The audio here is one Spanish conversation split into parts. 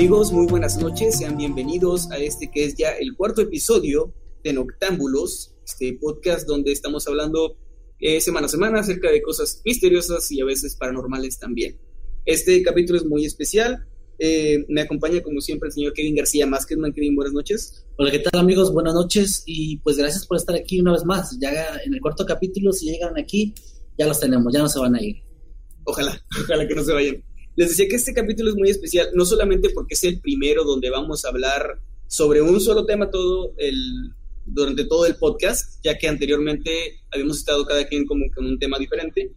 Amigos, muy buenas noches, sean bienvenidos a este que es ya el cuarto episodio de Noctámbulos, este podcast donde estamos hablando eh, semana a semana acerca de cosas misteriosas y a veces paranormales también. Este capítulo es muy especial, eh, me acompaña como siempre el señor Kevin García Másquezman. Kevin, buenas noches. Hola, ¿qué tal amigos? Buenas noches y pues gracias por estar aquí una vez más. Ya en el cuarto capítulo, si llegan aquí, ya los tenemos, ya no se van a ir. Ojalá, ojalá que no se vayan. Les decía que este capítulo es muy especial, no solamente porque es el primero donde vamos a hablar sobre un solo tema todo el, durante todo el podcast, ya que anteriormente habíamos estado cada quien como con un tema diferente.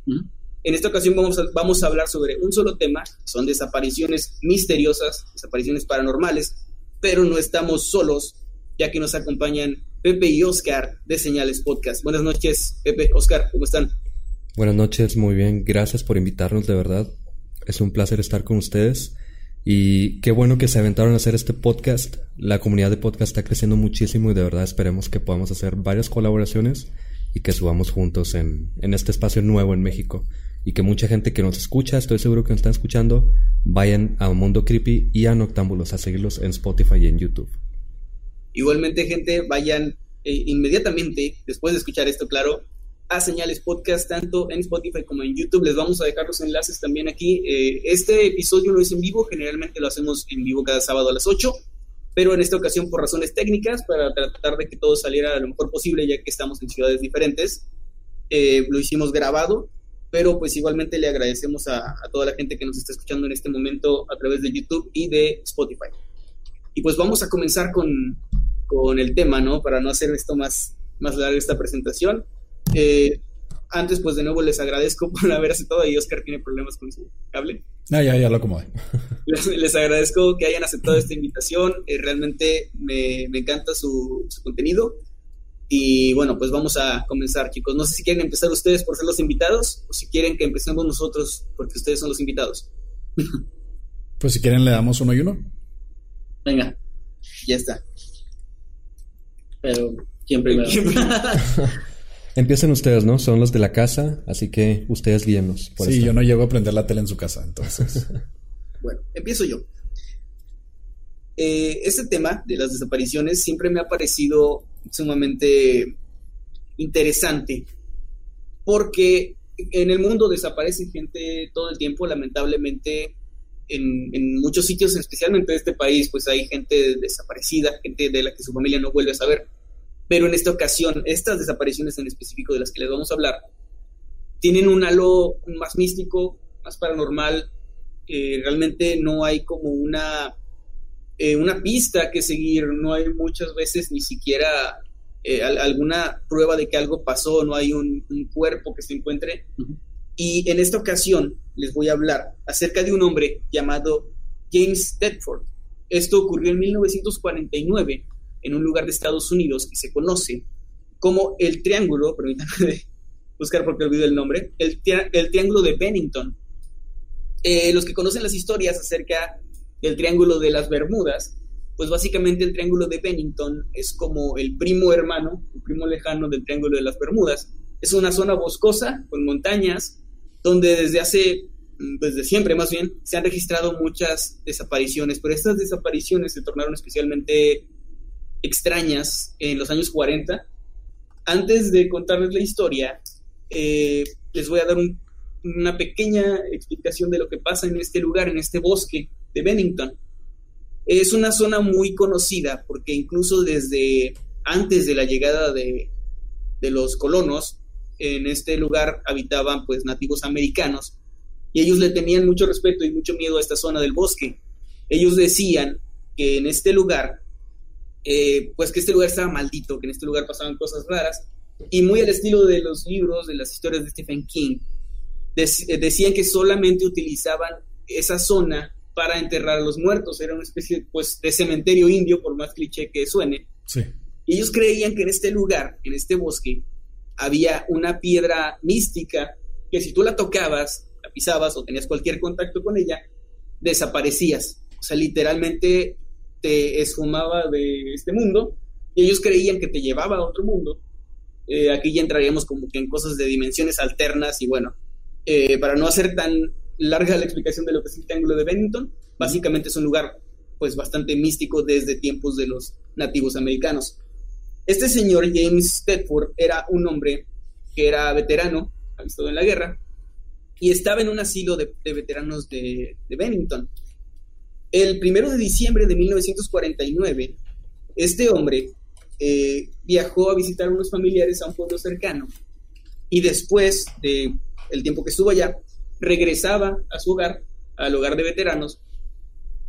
En esta ocasión vamos a, vamos a hablar sobre un solo tema, son desapariciones misteriosas, desapariciones paranormales, pero no estamos solos, ya que nos acompañan Pepe y Oscar de Señales Podcast. Buenas noches, Pepe, Oscar, ¿cómo están? Buenas noches, muy bien, gracias por invitarnos, de verdad. Es un placer estar con ustedes. Y qué bueno que se aventaron a hacer este podcast. La comunidad de podcast está creciendo muchísimo y de verdad esperemos que podamos hacer varias colaboraciones y que subamos juntos en, en este espacio nuevo en México. Y que mucha gente que nos escucha, estoy seguro que nos están escuchando, vayan a Mundo Creepy y a Noctámbulos a seguirlos en Spotify y en YouTube. Igualmente, gente, vayan eh, inmediatamente, después de escuchar esto, claro, a Señales Podcast, tanto en Spotify como en YouTube. Les vamos a dejar los enlaces también aquí. Eh, este episodio no es en vivo, generalmente lo hacemos en vivo cada sábado a las 8, pero en esta ocasión por razones técnicas, para tratar de que todo saliera lo mejor posible, ya que estamos en ciudades diferentes, eh, lo hicimos grabado, pero pues igualmente le agradecemos a, a, toda la gente que nos está escuchando en este momento a través de YouTube y de Spotify. Y pues vamos a comenzar con, con el tema, ¿no? Para no hacer esto más, más larga esta presentación. Eh, antes, pues de nuevo les agradezco por haber aceptado y Oscar tiene problemas con su cable. Ah, ya, ya lo acomodé. Les, les, agradezco que hayan aceptado esta invitación. Eh, realmente me, me encanta su, su, contenido. Y bueno, pues vamos a comenzar, chicos. No sé si quieren empezar ustedes por ser los invitados o si quieren que empecemos nosotros porque ustedes son los invitados. Pues si quieren le damos uno y uno. Venga, ya está. Pero, ¿quién primero? ¿Quién primero? Empiecen ustedes, ¿no? Son los de la casa, así que ustedes guíennos. Por sí, esto. yo no llego a prender la tele en su casa, entonces. bueno, empiezo yo. Eh, este tema de las desapariciones siempre me ha parecido sumamente interesante porque en el mundo desaparece gente todo el tiempo, lamentablemente en, en, muchos sitios, especialmente de este país, pues hay gente desaparecida, gente de la que su familia no vuelve a saber. Pero en esta ocasión, estas desapariciones en específico de las que les vamos a hablar, tienen un halo más místico, más paranormal. Eh, realmente no hay como una, eh, una pista que seguir, no hay muchas veces ni siquiera eh, alguna prueba de que algo pasó, no hay un, un cuerpo que se encuentre. Uh -huh. Y en esta ocasión les voy a hablar acerca de un hombre llamado James Tedford. Esto ocurrió en 1949 en un lugar de Estados Unidos que se conoce como el Triángulo, permítanme buscar porque olvido el nombre, el, el Triángulo de Bennington. Eh, los que conocen las historias acerca del Triángulo de las Bermudas, pues básicamente el Triángulo de Bennington es como el primo hermano, el primo lejano del Triángulo de las Bermudas. Es una zona boscosa con montañas donde desde hace, desde siempre más bien, se han registrado muchas desapariciones, pero estas desapariciones se tornaron especialmente extrañas en los años 40. Antes de contarles la historia, eh, les voy a dar un, una pequeña explicación de lo que pasa en este lugar, en este bosque de Bennington. Es una zona muy conocida porque incluso desde antes de la llegada de, de los colonos, en este lugar habitaban pues nativos americanos y ellos le tenían mucho respeto y mucho miedo a esta zona del bosque. Ellos decían que en este lugar eh, pues que este lugar estaba maldito, que en este lugar pasaban cosas raras, y muy al estilo de los libros, de las historias de Stephen King, dec decían que solamente utilizaban esa zona para enterrar a los muertos, era una especie pues, de cementerio indio, por más cliché que suene. Sí. Y ellos creían que en este lugar, en este bosque, había una piedra mística que si tú la tocabas, la pisabas o tenías cualquier contacto con ella, desaparecías. O sea, literalmente te esfumaba de este mundo y ellos creían que te llevaba a otro mundo. Eh, aquí ya entraríamos como que en cosas de dimensiones alternas y bueno, eh, para no hacer tan larga la explicación de lo que es el Triángulo de Bennington, básicamente es un lugar pues bastante místico desde tiempos de los nativos americanos. Este señor James Tedford era un hombre que era veterano, había estado en la guerra, y estaba en un asilo de, veteranos de, Bennington. El primero de diciembre de 1949, este hombre eh, viajó a visitar a unos familiares a un pueblo cercano y después de tiempo que estuvo allá, regresaba a su hogar, al hogar de veteranos,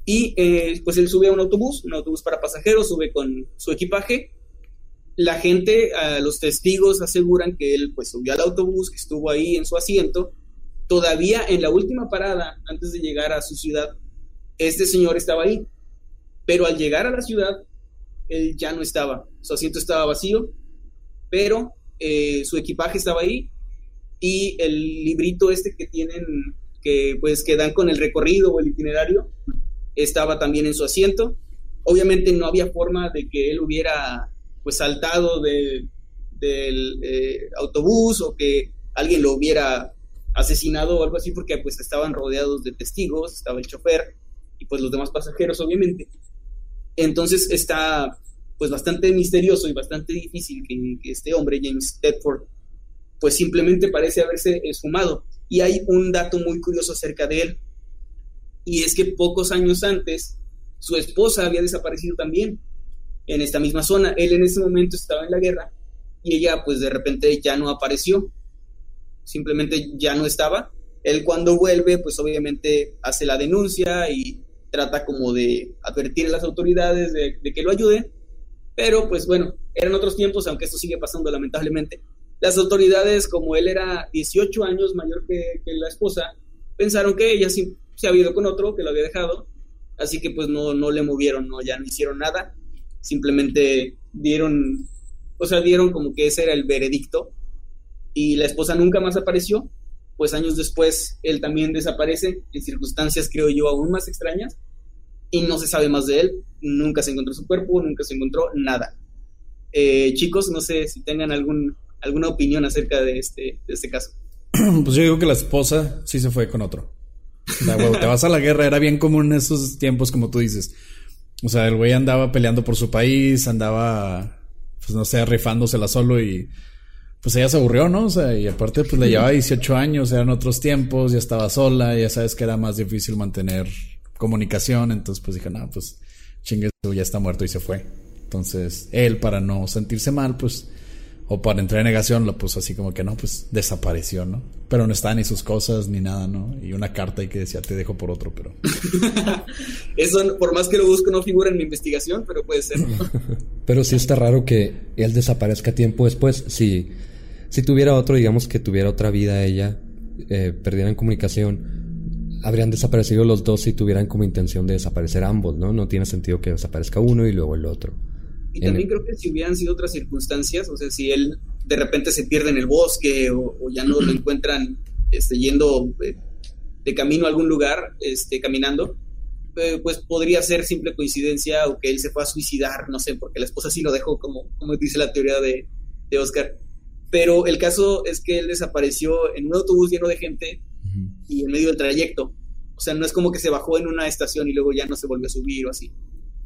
y eh, pues él sube a un autobús, un autobús para pasajeros, sube con su equipaje. La gente, los testigos aseguran que él pues subió al autobús, que estuvo ahí en su asiento. Todavía en la última parada, antes de llegar a su ciudad, este señor estaba ahí. Pero al llegar a la ciudad, él ya no estaba. Su asiento estaba vacío, pero eh, su equipaje estaba ahí y el librito este que tienen, que pues que dan con el recorrido o el itinerario, estaba también en su asiento. Obviamente no había forma de que él hubiera pues saltado del eh, autobús o que alguien lo hubiera asesinado o algo así porque pues estaban rodeados de testigos, estaba el chofer y pues los demás pasajeros obviamente. Entonces está pues bastante misterioso y bastante difícil que, que este hombre, James Tedford, pues simplemente parece haberse esfumado. Y hay un dato muy curioso acerca de él y es que pocos años antes su esposa había desaparecido también en esta misma zona. Él en ese momento estaba en la guerra y ella pues de repente ya no apareció, simplemente ya no estaba. Él cuando vuelve pues obviamente hace la denuncia y trata como de advertir a las autoridades de, que lo ayuden, pero pues bueno, eran otros tiempos, aunque esto sigue pasando lamentablemente. Las autoridades, como él era 18 años mayor que, que la esposa, pensaron que ella se había ido con otro que lo había dejado, así que pues no, no le movieron, no, ya no hicieron nada, simplemente dieron, o sea, dieron como que ese era el veredicto. Y la esposa nunca más apareció, pues años después él también desaparece en circunstancias creo yo aún más extrañas y no se sabe más de él, nunca se encontró su cuerpo, nunca se encontró nada. Eh, chicos, no sé si tengan algún, alguna opinión acerca de este, de este caso. Pues yo digo que la esposa sí se fue con otro. O sea, te vas a la guerra, era bien común en esos tiempos, como tú dices. O sea, el güey andaba peleando por su país, andaba, pues no sé, rifándosela solo y pues ella se aburrió, ¿no? O sea, y aparte pues le llevaba 18 años, eran otros tiempos, ya estaba sola, ya sabes que era más difícil mantener comunicación, entonces pues dije, no, pues chingue, ya está muerto y se fue. Entonces, él para no sentirse mal, pues o para entrar en negación, lo puso así como que no, pues desapareció, ¿no? Pero no está ni sus cosas ni nada, ¿no? Y una carta ahí que decía, te dejo por otro, pero. Eso, por más que lo busco, no figura en mi investigación, pero puede ser. pero sí está raro que él desaparezca tiempo después. Si, si tuviera otro, digamos que tuviera otra vida ella, eh, perdieran comunicación, habrían desaparecido los dos si tuvieran como intención de desaparecer ambos, ¿no? No tiene sentido que desaparezca uno y luego el otro. Y también creo que si hubieran sido otras circunstancias, o sea, si él de repente se pierde en el bosque o, ya no lo encuentran este, yendo eh, de camino a algún lugar, este, caminando, eh, pues podría ser simple coincidencia o que él se fue a suicidar, no sé, porque la esposa sí lo dejó, como, como dice la teoría de, de Oscar. Pero el caso es que él desapareció en un autobús lleno de gente y en medio del trayecto. O sea, no es como que se bajó en una estación y luego ya no se volvió a subir o así.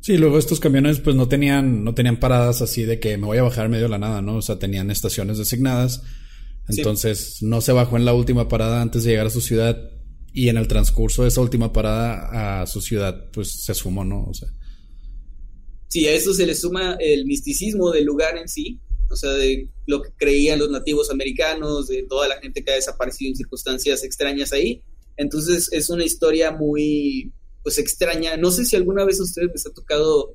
Sí, luego estos camiones pues no tenían, no tenían paradas así de que me voy a bajar en medio de la nada, ¿no? O sea, tenían estaciones designadas. Entonces no se bajó en la última parada antes de llegar a su ciudad y en el transcurso de esa última parada a su ciudad pues se sumó, ¿no? O sea. Sí, a eso se le suma el misticismo del lugar en sí, o sea, de lo que creían los nativos americanos, de toda la gente que ha desaparecido en circunstancias extrañas ahí. Entonces es una historia muy pues extraña. No sé si alguna vez a ustedes les ha tocado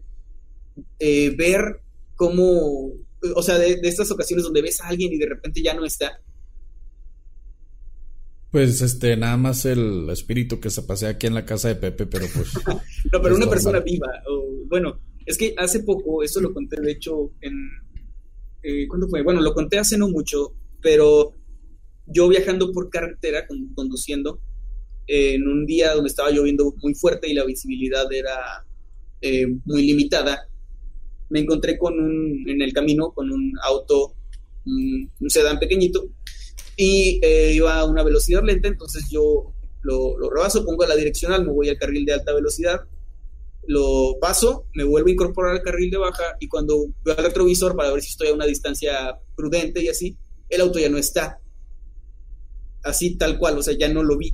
eh, ver cómo, o sea, de, estas ocasiones donde ves a alguien y de repente ya no está. Pues este, nada más el espíritu que se pasea aquí en la casa de Pepe, pero pues. no, pero una persona viva. O, bueno, es que hace poco, esto lo conté de hecho en. Eh, ¿Cuándo fue? Bueno, lo conté hace no mucho, pero yo viajando por carretera, conduciendo, en un día donde estaba lloviendo muy fuerte y la visibilidad era eh, muy limitada, me encontré con un, en el camino con un auto, un, sedán pequeñito, y eh, iba a una velocidad lenta, entonces yo lo, lo rebaso, pongo la direccional, me voy al carril de alta velocidad, lo paso, me vuelvo a incorporar al carril de baja y cuando veo al retrovisor para ver si estoy a una distancia prudente y así, el auto ya no está. Así tal cual, o sea, ya no lo vi.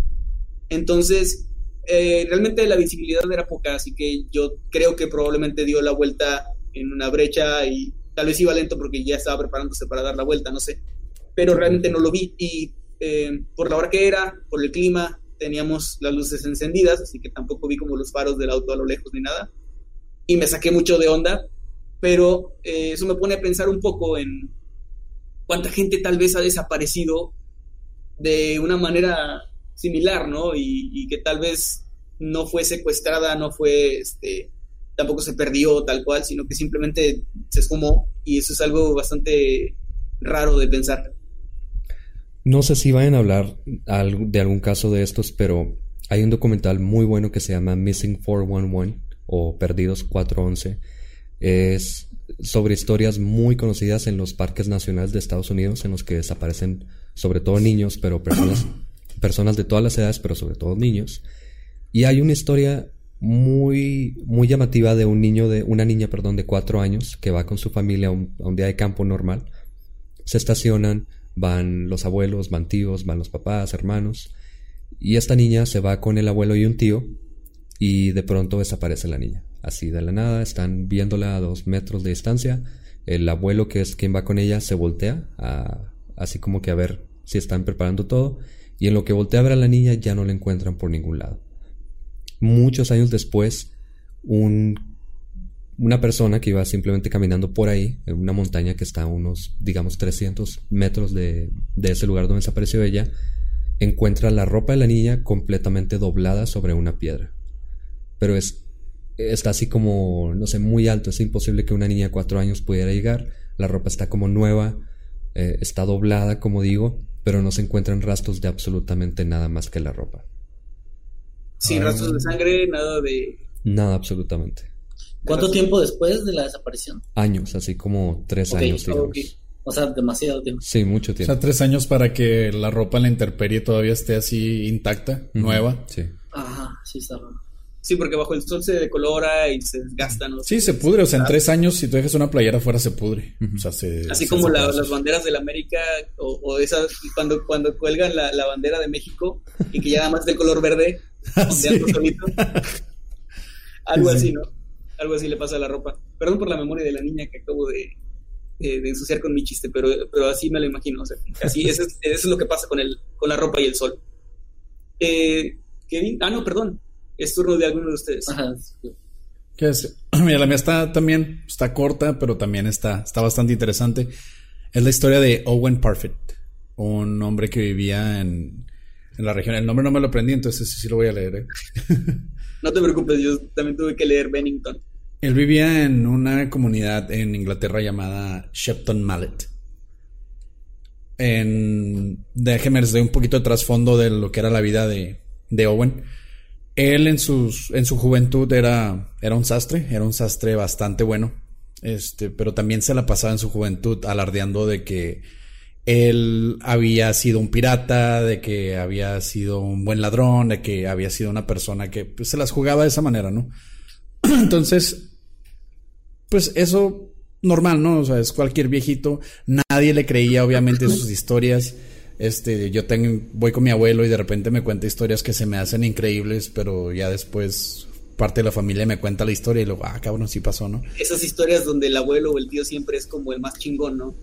Entonces, eh, realmente la visibilidad era poca, así que yo creo que probablemente dio la vuelta en una brecha y tal vez iba lento porque ya estaba preparándose para dar la vuelta, no sé. Pero realmente no lo vi y eh, por la hora que era, por el clima, teníamos las luces encendidas, así que tampoco vi como los faros del auto a lo lejos ni nada. Y me saqué mucho de onda, pero eh, eso me pone a pensar un poco en cuánta gente tal vez ha desaparecido de una manera similar, ¿no? Y, que tal vez no fue secuestrada, no fue, este, tampoco se perdió tal cual, sino que simplemente se esfumó y eso es algo bastante raro de pensar. No sé si vayan a hablar de algún caso de estos, pero hay un documental muy bueno que se llama Missing 411 o Perdidos 411. Es sobre historias muy conocidas en los parques nacionales de Estados Unidos en los que desaparecen sobre todo niños, pero personas, personas de todas las edades, pero sobre todo niños. Y hay una historia muy, muy llamativa de un niño de, una niña, perdón, de cuatro años que va con su familia a un día de campo normal. Se estacionan, van los abuelos, van tíos, van los papás, hermanos. Y esta niña se va con el abuelo y un tío y de pronto desaparece la niña. Así de la nada, están viéndola a dos metros de distancia. El abuelo, que es quien va con ella, se voltea, así como que a ver si están preparando todo. Y en lo que voltea a ver a la niña ya no la encuentran por ningún lado. Muchos años después, un una persona que iba simplemente caminando por ahí, en una montaña que está a unos, digamos, 300 metros de, ese lugar donde desapareció ella, encuentra la ropa de la niña completamente doblada sobre una piedra. Pero es, está así como, no sé, muy alto, es imposible que una niña de cuatro años pudiera llegar, la ropa está como nueva, eh, está doblada, como digo, pero no se encuentran rastros de absolutamente nada más que la ropa. Sin rastros de sangre, nada de... Nada, absolutamente. ¿Cuánto tiempo después de la desaparición? Años, así como tres años, O sea, demasiado tiempo. Sí, mucho tiempo. O sea, tres años para que la ropa en la intemperie todavía esté así intacta, nueva. Sí. Ajá, sí está Sí, porque bajo el sol se decolora y se desgasta, ¿no? Sí, se pudre. O sea, en tres años, si tú dejas una playera afuera, se pudre. O sea, se, Así como las banderas de la América o, esas, cuando, cuando cuelgan la, bandera de México y que ya nada más de color verde, ah, solito. Algo así, ¿no? Algo así le pasa a la ropa. Perdón por la memoria de la niña que acabo de, ensuciar con mi chiste, pero, pero así me lo imagino. O sea, así, eso es, lo que pasa con, el, con la ropa y el sol. Eh, Kevin, ah, no, perdón. Es turno de alguno de ustedes. ¿Qué es? Mira, la mía está también, está corta, pero también está, está bastante interesante. Es la historia de Owen Parfit, un hombre que vivía en, en la región. El nombre no me lo aprendí, entonces sí, sí lo voy a leer. ¿eh? no te preocupes, yo también tuve que leer Bennington. Él vivía en una comunidad en Inglaterra llamada Shepton Mallet. En, déjeme les doy un poquito de trasfondo de lo que era la vida de, de Owen. Él en, sus, en su juventud era, era un sastre, era un sastre bastante bueno. Este, pero también se la pasaba en su juventud alardeando de que él había sido un pirata, de que había sido un buen ladrón, de que había sido una persona que pues, se las jugaba de esa manera, ¿no? Entonces, pues eso normal, ¿no? O sea, es cualquier viejito. Nadie le creía, obviamente, sus historias. Este, yo tengo, voy con mi abuelo y de repente me cuenta historias que se me hacen increíbles, pero ya después parte de la familia me cuenta la historia y luego, ah, cabrón, sí pasó, ¿no? Esas historias donde el abuelo o el tío siempre es como el más chingón, ¿no?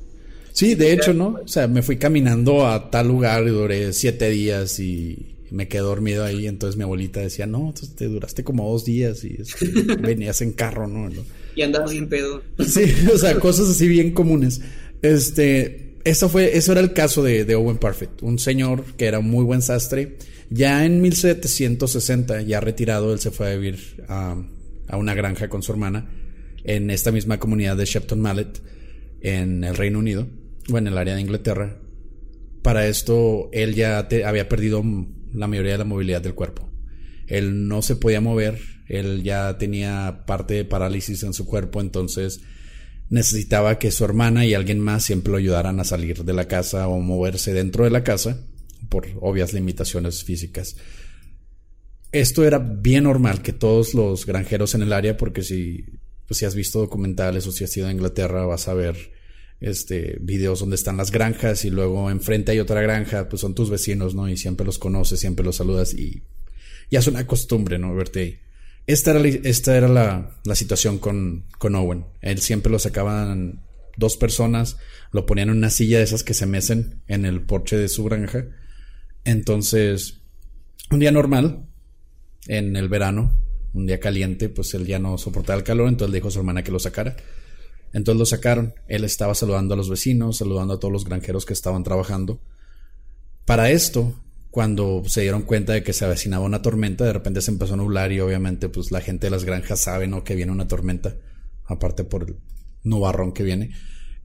Sí, de hecho, ¿no? O sea, me fui caminando a tal lugar y duré siete días y me quedé dormido ahí. Entonces mi abuelita decía, no, te duraste como dos días y venías en carro, ¿no? y andaba sin pedo. Sí, o sea, cosas así bien comunes. Este, eso fue, eso era el caso de, Owen Parfit, un señor que era muy buen sastre. Ya en 1760, ya retirado, él se fue a vivir a, una granja con su hermana en esta misma comunidad de Shepton Mallet en el Reino Unido, o en el área de Inglaterra. Para esto, él ya había perdido la mayoría de la movilidad del cuerpo. Él no se podía mover, él ya tenía parte de parálisis en su cuerpo, entonces necesitaba que su hermana y alguien más siempre lo ayudaran a salir de la casa o moverse dentro de la casa por obvias limitaciones físicas. esto era bien normal que todos los granjeros en el área, porque si, pues, si has visto documentales o si has ido a Inglaterra, vas a ver este videos donde están las granjas y luego enfrente hay otra granja, pues son tus vecinos, ¿no? Y siempre los conoces, siempre los saludas y ya es una costumbre, ¿no? Verte ahí. Esta era, esta era la, la situación con, con Owen. Él siempre lo sacaban dos personas, lo ponían en una silla de esas que se mecen en el porche de su granja. Entonces, un día normal, en el verano, un día caliente, pues él ya no soportaba el calor, entonces le dijo a su hermana que lo sacara. Entonces lo sacaron. Él estaba saludando a los vecinos, saludando a todos los granjeros que estaban trabajando. Para esto, cuando se dieron cuenta de que se avecinaba una tormenta, de repente se empezó a nublar y obviamente pues la gente de las granjas sabe, ¿no? Que viene una tormenta, aparte por el nubarrón que viene.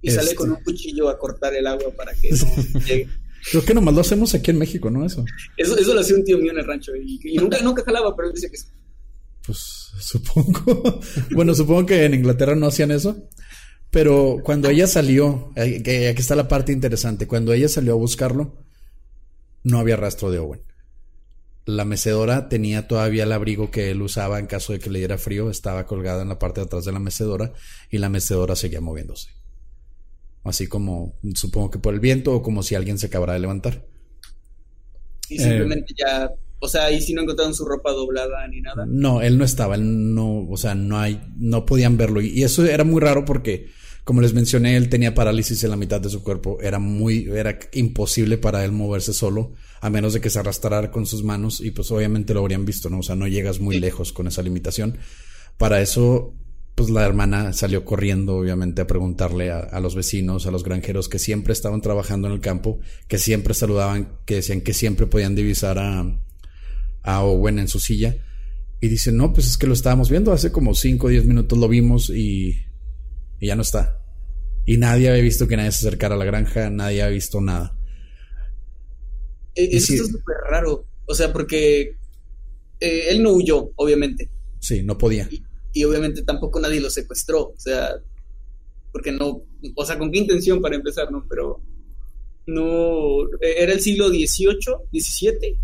Y sale Este- con un cuchillo a cortar el agua para que no llegue. Creo que nomás lo hacemos aquí en México, ¿no? Eso. Eso, eso lo hacía un tío mío en el rancho y, y nunca, nunca jalaba, pero él dice que sí. Pues supongo. bueno, supongo que en Inglaterra no hacían eso. Pero cuando ella salió, eh, aquí está la parte interesante, cuando ella salió a buscarlo, no había rastro de Owen. La mecedora tenía todavía el abrigo que él usaba en caso de que le diera frío, estaba colgada en la parte de atrás de la mecedora y la mecedora seguía moviéndose. Así como, supongo que por el viento o como si alguien se acabara de levantar. Y Eh. simplemente ya, o sea, ahí sí no encontraron su ropa doblada ni nada. No, él no estaba, él no, o sea, no hay, no podían verlo. Y, y eso era muy raro porque, como les mencioné, él tenía parálisis en la mitad de su cuerpo. Era muy, era imposible para él moverse solo, a menos de que se arrastrara con sus manos. Y pues obviamente lo habrían visto, ¿no? O sea, no llegas muy lejos con esa limitación. Para eso, pues la hermana salió corriendo, obviamente, a preguntarle a, a los vecinos, a los granjeros que siempre estaban trabajando en el campo, que siempre saludaban, que decían que siempre podían divisar a, a Owen en su silla. Y dice, no, pues es que lo estábamos viendo hace como 5 o 10 minutos lo vimos y, y ya no está. Y nadie había visto que nadie se acercara a la granja, nadie había visto nada. Eh, Eso sí. está súper raro. O sea, porque eh, él no huyó, obviamente. Sí, no podía. Y, y obviamente tampoco nadie lo secuestró. O sea, porque no. O sea, ¿con qué intención para empezar, no? Pero. No. eh, Era el siglo XVIII, XVII,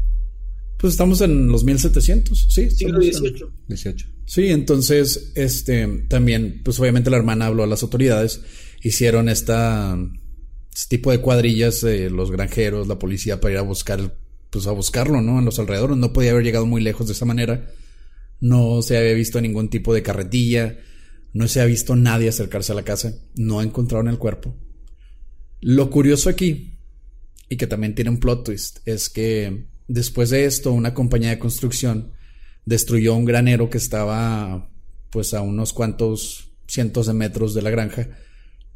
Pues estamos en los 1700, sí. siglo en- XVIII. 18. Sí, entonces, este, también, pues obviamente la hermana habló a las autoridades, hicieron esta, este tipo de cuadrillas, eh, los granjeros, la policía, para ir a buscar, pues a buscarlo, ¿no? En los alrededores, no podía haber llegado muy lejos de esa manera, no se había visto ningún tipo de carretilla, no se ha visto nadie acercarse a la casa, no encontraron el cuerpo. Lo curioso aquí, y que también tiene un plot twist, es que después de esto, una compañía de construcción destruyó un granero que estaba pues a unos cuantos cientos de metros de la granja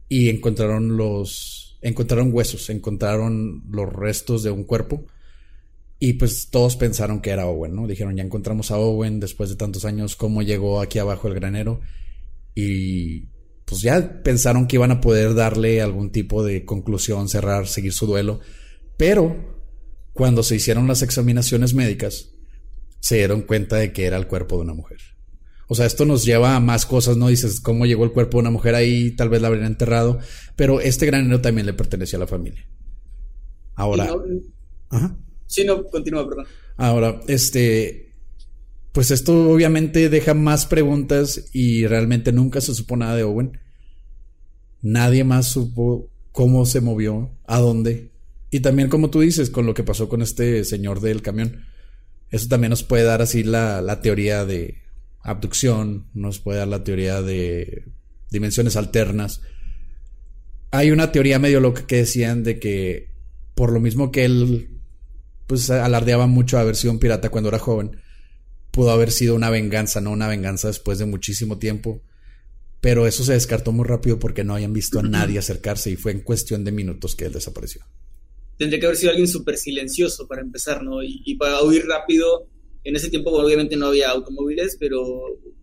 y encontraron los encontraron huesos, encontraron los restos de un cuerpo y pues todos pensaron que era Owen, ¿no? Dijeron, ya encontramos a Owen después de tantos años, ¿cómo llegó aquí abajo el granero? Y pues ya pensaron que iban a poder darle algún tipo de conclusión, cerrar, seguir su duelo, pero cuando se hicieron las examinaciones médicas, se dieron cuenta de que era el cuerpo de una mujer. O sea, esto nos lleva a más cosas, ¿no? Dices, ¿cómo llegó el cuerpo de una mujer ahí? Tal vez la habrían enterrado, pero este granero también le pertenecía a la familia. Ahora, no- ajá. sí, no, continúa, perdón. Ahora, este, pues esto obviamente deja más preguntas y realmente nunca se supo nada de Owen. Nadie más supo cómo se movió, a dónde. Y también, como tú dices, con lo que pasó con este señor del camión. Eso también nos puede dar así la, teoría de abducción, nos puede dar la teoría de dimensiones alternas. Hay una teoría medio loca que decían de que por lo mismo que él pues alardeaba mucho haber sido un pirata cuando era joven, pudo haber sido una venganza, no una venganza después de muchísimo tiempo. Pero eso se descartó muy rápido porque no habían visto a nadie acercarse y fue en cuestión de minutos que él desapareció. Tendría que haber sido alguien súper silencioso para empezar, ¿no? Y, para huir rápido. En ese tiempo, obviamente, no había automóviles, pero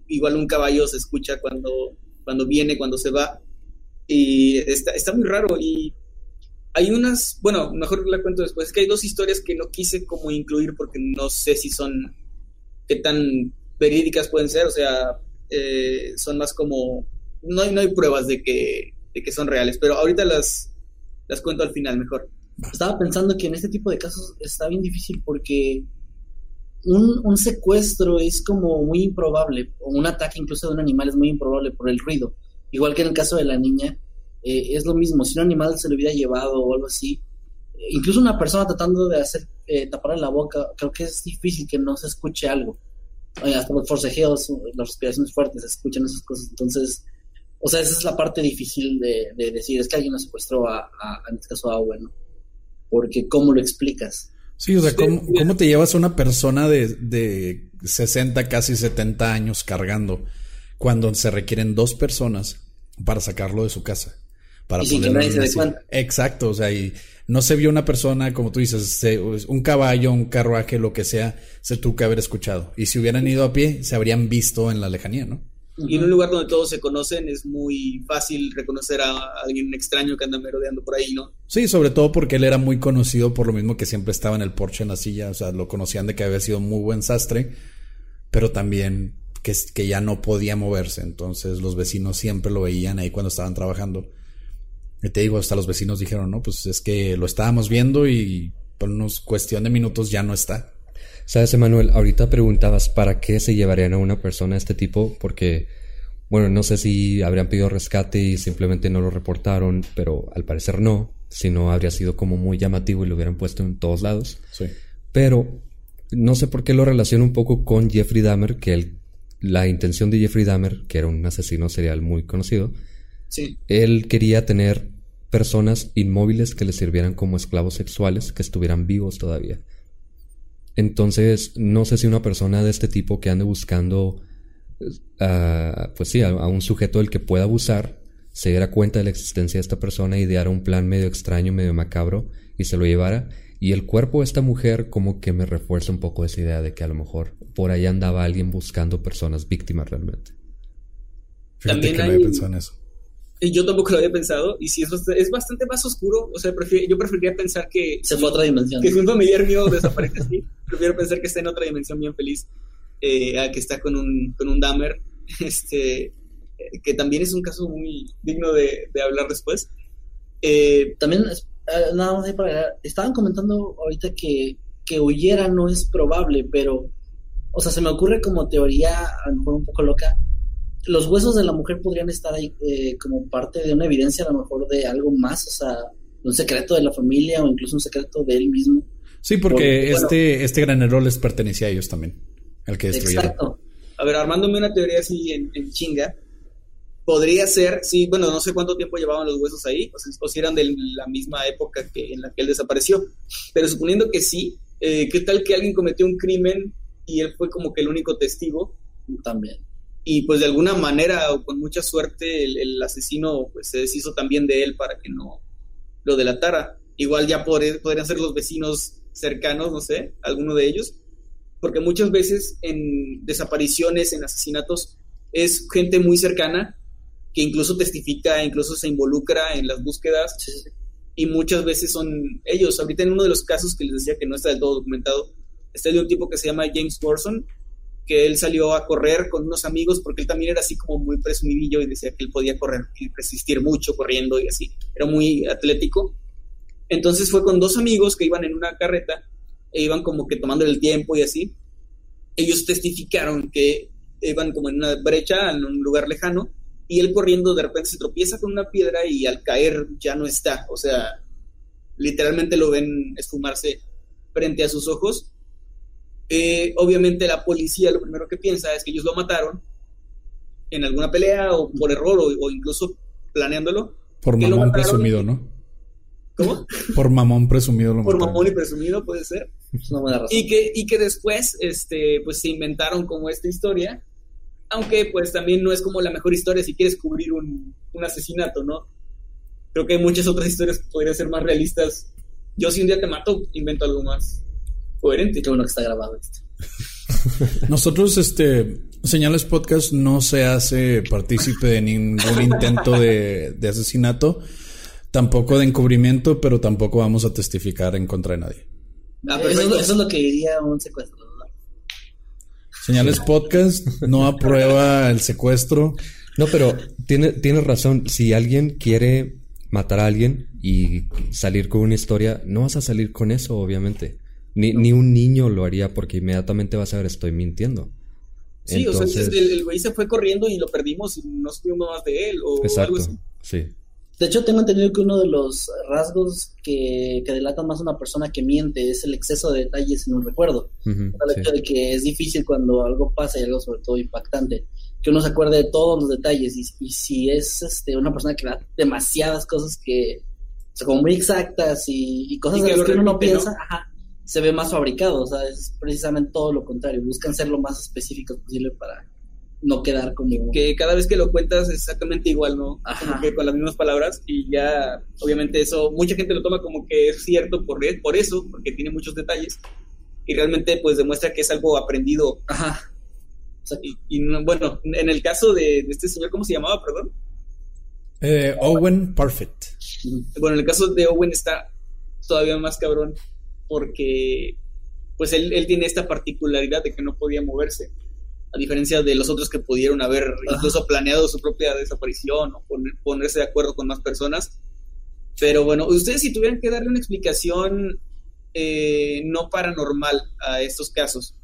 igual un caballo se escucha cuando, cuando viene, cuando se va. Y está, está muy raro. Y hay unas, bueno, mejor la cuento después. Es que hay dos historias que no quise como incluir porque no sé si son, qué tan verídicas pueden ser. O sea, eh, son más como, no hay, no hay pruebas de que, de que son reales, pero ahorita las, las cuento al final mejor. Estaba pensando que en este tipo de casos está bien difícil porque un, un, secuestro es como muy improbable, o un ataque incluso de un animal es muy improbable por el ruido. Igual que en el caso de la niña, eh, es lo mismo, si un animal se lo hubiera llevado o algo así, eh, incluso una persona tratando de hacer eh, taparle la boca, creo que es difícil que no se escuche algo. hasta los forcejeos, las respiraciones fuertes, se escuchan esas cosas. Entonces, o sea, esa es la parte difícil de, decir, es que alguien lo secuestró a, en este caso a Owen. Porque ¿cómo lo explicas? Sí, o sea, ¿cómo, ¿cómo, te llevas a una persona de, de 60, casi 70 años cargando cuando se requieren dos personas para sacarlo de su casa? Para y ponerlo nadie se dé cuenta. Exacto, o sea, y no se vio una persona, como tú dices, un caballo, un carruaje, lo que sea, se tuvo que haber escuchado. Y si hubieran ido a pie, se habrían visto en la lejanía, ¿no? Y en un lugar donde todos se conocen es muy fácil reconocer a alguien extraño que anda merodeando por ahí, ¿no? Sí, sobre todo porque él era muy conocido por lo mismo que siempre estaba en el porche en la silla, o sea, lo conocían de que había sido muy buen sastre, pero también que, que ya no podía moverse, entonces los vecinos siempre lo veían ahí cuando estaban trabajando. Y te digo, hasta los vecinos dijeron, no, pues es que lo estábamos viendo y por unos cuestión de minutos ya no está. Sabes, Emanuel, ahorita preguntabas para qué se llevarían a una persona de este tipo, porque, bueno, no sé si habrían pedido rescate y simplemente no lo reportaron, pero al parecer no, si no habría sido como muy llamativo y lo hubieran puesto en todos lados. Sí. Pero no sé por qué lo relaciono un poco con Jeffrey Dahmer, que la intención de Jeffrey Dahmer, que era un asesino serial muy conocido, sí. él quería tener personas inmóviles que le sirvieran como esclavos sexuales, que estuvieran vivos todavía. Entonces, no sé si una persona de este tipo que ande buscando, uh, pues sí, a, un sujeto del que pueda abusar, se diera cuenta de la existencia de esta persona, ideara un plan medio extraño, medio macabro, y se lo llevara. Y el cuerpo de esta mujer como que me refuerza un poco esa idea de que a lo mejor por ahí andaba alguien buscando personas víctimas realmente. Fíjate También que no había pensado en eso. Yo tampoco lo había pensado, y si es, es bastante más oscuro, o sea, yo preferiría pensar que... Se fue a otra dimensión. Que si un familiar mío desaparece así, prefiero pensar que está en otra dimensión bien feliz, eh, a que está con un, con un Dahmer, este, eh, que también es un caso muy digno de, de hablar después. Eh, también, nada más para estaban comentando ahorita que, que huyera no es probable, pero, o sea, se me ocurre como teoría, a lo mejor un poco loca, los huesos de la mujer podrían estar ahí eh, como parte de una evidencia a lo mejor de algo más, o sea, un secreto de la familia o incluso un secreto de él mismo. Sí, porque este, este granero les pertenecía a ellos también, el que destruyeron. Exacto. A ver, armándome una teoría así en, chinga, podría ser, sí, bueno, no sé cuánto tiempo llevaban los huesos ahí, o, si eran de la misma época que en la que él desapareció, pero suponiendo que sí, eh, ¿qué tal que alguien cometió un crimen y él fue como que el único testigo? También y pues de alguna manera o con mucha suerte el, asesino pues se deshizo también de él para que no lo delatara. Igual ya podrían ser los vecinos cercanos, no sé, alguno de ellos, porque muchas veces en desapariciones, en asesinatos, es gente muy cercana que incluso testifica, incluso se involucra en las búsquedas y muchas veces son ellos. Ahorita en uno de los casos que les decía que no está del todo documentado, está el de un tipo que se llama James Morrison, que él salió a correr con unos amigos porque él también era así como muy presumidillo y decía que él podía correr y resistir mucho corriendo y así, era muy atlético. Entonces fue con dos amigos que iban en una carreta e iban como que tomando el tiempo y así. Ellos testificaron que iban como en una brecha, en un lugar lejano, y él corriendo de repente se tropieza con una piedra y al caer ya no está, o sea, literalmente lo ven esfumarse frente a sus ojos eh, obviamente la policía lo primero que piensa es que ellos lo mataron en alguna pelea o por error o, incluso planeándolo. Por mamón presumido, ¿no? ¿Cómo? Por mamón presumido lo Por mamón y presumido puede ser. Y que, y que después este, pues se inventaron como esta historia, aunque pues también no es como la mejor historia si quieres cubrir un, un asesinato, ¿no? Creo que hay muchas otras historias que podrían ser más realistas. Yo si un día te mato, invento algo más coherente. Qué bueno que está grabado esto. Nosotros, este, Señales Podcast no se hace partícipe de ningún intento de, asesinato, tampoco de encubrimiento, pero tampoco vamos a testificar en contra de nadie. Ah, eso, es lo que diría un secuestro. Señales Podcast no aprueba el secuestro. No, pero tiene, tiene razón. Si alguien quiere matar a alguien y salir con una historia, no vas a salir con eso, obviamente. Ni, ni un niño lo haría porque inmediatamente vas a ver, estoy mintiendo. Sí, o sea, el, el, güey se fue corriendo y lo perdimos y no supimos más de él o Exacto, algo así. sí. De hecho, tengo entendido que uno de los rasgos que, que delatan más a una persona que miente es el exceso de detalles en un recuerdo. El sí. hecho de que es difícil cuando algo pasa y algo sobre todo impactante, que uno se acuerde de todos los detalles y, y si es este, una persona que da demasiadas cosas que, o sea, como muy exactas y, y cosas Y de que las lo que uno ¿no? piensa, ajá, se ve más fabricado, o sea, es precisamente todo lo contrario, buscan ser lo más específicos posible para no quedar como... Que cada vez que lo cuentas es exactamente igual, ¿no? Ajá. Como que con las mismas palabras y ya, obviamente eso, mucha gente lo toma como que es cierto por, e- por eso, porque tiene muchos detalles y realmente pues demuestra que es algo aprendido. Ajá. Y, y no- bueno, en el caso de, de este señor, ¿cómo se llamaba, perdón? Eh, Owen Parfit. Bueno, en el caso de Owen está todavía más cabrón porque pues él, él tiene esta particularidad de que no podía moverse, a diferencia de los otros que pudieron haber incluso planeado su propia desaparición o poner- ponerse de acuerdo con más personas. Pero bueno, ustedes si tuvieran que darle una explicación eh, no paranormal a estos casos,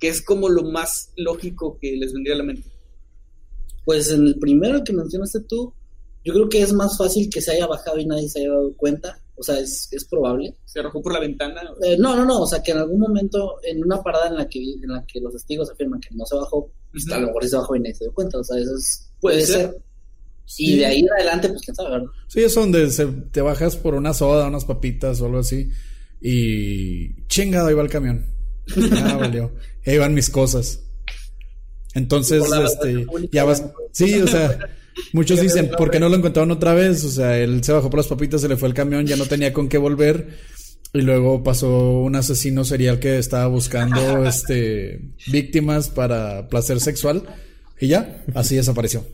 que es como lo más lógico que les vendría a la mente. Pues en el primero que mencionaste tú, yo creo que es más fácil que se haya bajado y nadie se haya dado cuenta. O sea, es, es probable. Se arrojó por la ventana. Eh, no, no, no. O sea, que en algún momento, en una parada en la que, en la que los testigos afirman que no se bajó, pues, Ujú. a lo mejor sí se bajó y nadie se dio cuenta. O sea, eso es- Puede puede, ser. ser. Y de ahí en adelante, pues quién sabe, ¿verdad? Sí, es donde se- te bajas por una soda, unas papitas o algo así. Y chingado, ahí va el camión. Ah, valió. Ahí van mis cosas. Entonces, este, ya vas. Sí, o sea, muchos dicen, ¿por qué no lo encontraron otra vez? O sea, él se bajó por las papitas, se le fue el camión, ya no tenía con qué volver. Y luego pasó un asesino serial que estaba buscando, este, víctimas para placer sexual. Y ya, así desapareció.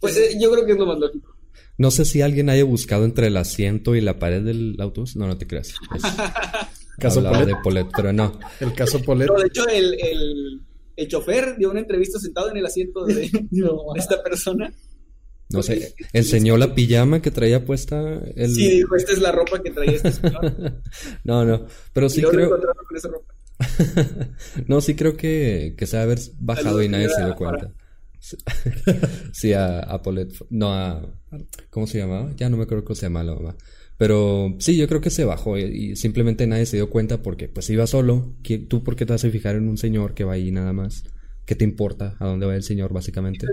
Pues eh, yo creo que es lo más lógico. No sé si alguien haya buscado entre el asiento y la pared del autobús. No, no te creas. Es- Caso Polet. de Polet, pero no. El caso Polet. No, de hecho, el, el, el chofer dio una entrevista sentado en el asiento de, no, de esta persona. No sé. Enseñó la pijama que traía puesta. El... Sí, dijo, esta es la ropa que traía este señor. no, no. Pero sí y creo. encontraron con esa ropa. no, sí creo que, que se ha haber bajado y nadie se dio cuenta. Sí, a, a Paulette. No, a. ¿Cómo se llamaba? Ya no me acuerdo cómo se llamaba la mamá. Pero sí, yo creo que se bajó y, y simplemente nadie se dio cuenta porque pues iba solo. ¿Qui- ¿Tú por qué te vas a fijar en un señor que va ahí nada más? ¿Qué te importa a dónde va el señor básicamente?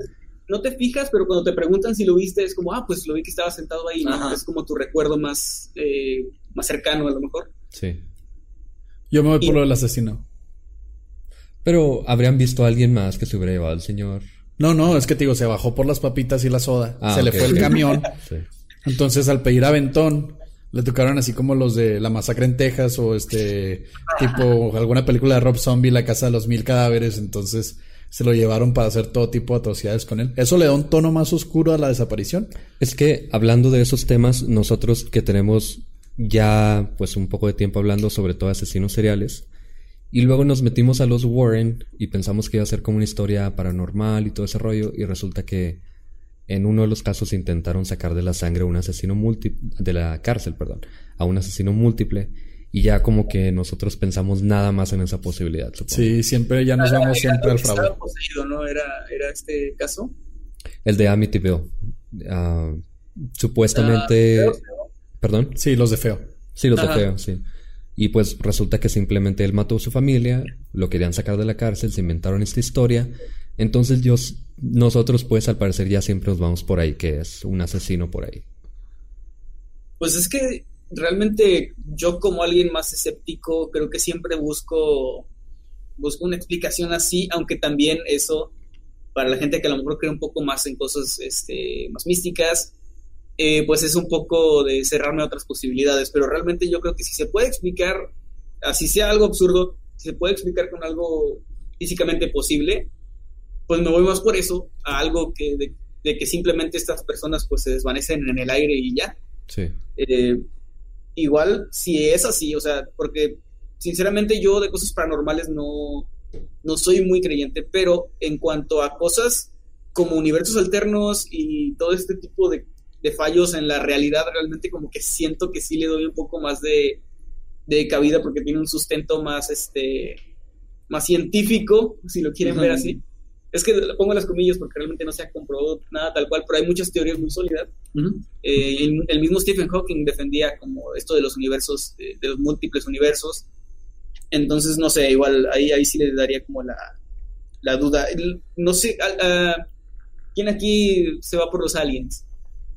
No te fijas, pero cuando te preguntan si lo viste, es como, ah, pues lo vi que estaba sentado ahí, ¿no? Es como tu recuerdo más, eh, más cercano, a lo mejor. Sí. Yo me voy Y- por lo del asesino. Pero habrían visto a alguien más que se hubiera llevado al señor. No, no, es que te digo, se bajó por las papitas y la soda. Ah, se le fue el camión. Sí. Entonces, al pedir aventón, le tocaron así como los de La Masacre en Texas o este, tipo alguna película de Rob Zombie, La Casa de los Mil Cadáveres. Entonces, se lo llevaron para hacer todo tipo de atrocidades con él. Eso le da un tono más oscuro a la desaparición. Es que hablando de esos temas, nosotros que tenemos ya pues un poco de tiempo hablando sobre todo asesinos seriales, y luego nos metimos a los Warren y pensamos que iba a ser como una historia paranormal y todo ese rollo, y resulta que en uno de los casos intentaron sacar de la sangre a un asesino múltiple, de la cárcel, perdón, a un asesino múltiple, y ya como que nosotros pensamos nada más en esa posibilidad. supongo. Sí, siempre ya nos vamos siempre al fraude. Estaba poseído, ¿no? Era, era este caso. El de Amityville. Ah, supuestamente... Ah, ¿Perdón? Sí, los de feo. Sí, los de feo, sí. Y pues resulta que simplemente él mató a su familia, lo querían sacar de la cárcel, se inventaron esta historia. Entonces yo, nosotros pues al parecer ya siempre nos vamos por ahí, que es un asesino por ahí. Pues es que realmente yo como alguien más escéptico creo que siempre busco busco una explicación así, aunque también eso para la gente que a lo mejor cree un poco más en cosas este, más místicas, eh, pues es un poco de cerrarme a otras posibilidades, pero realmente yo creo que si se puede explicar, así sea algo absurdo, si se puede explicar con algo físicamente posible, pues me voy más por eso a algo que de, de que simplemente estas personas pues se desvanecen en el aire y ya. Sí. Eh, igual, si es así, o sea, porque sinceramente yo de cosas paranormales no, no soy muy creyente, pero en cuanto a cosas como universos alternos y todo este tipo de, de fallos en la realidad, realmente como que siento que sí le doy un poco más de, de cabida porque tiene un sustento más, este, más científico, si lo quieren ver así. Es que le pongo las comillas porque realmente no se ha comprobado nada tal cual, pero hay muchas teorías muy sólidas. Eh, el, mismo Stephen Hawking defendía como esto de los universos, de, los múltiples universos. Entonces, no sé, igual ahí, ahí sí le daría como la, la duda. No sé, ¿quién aquí se va por los aliens?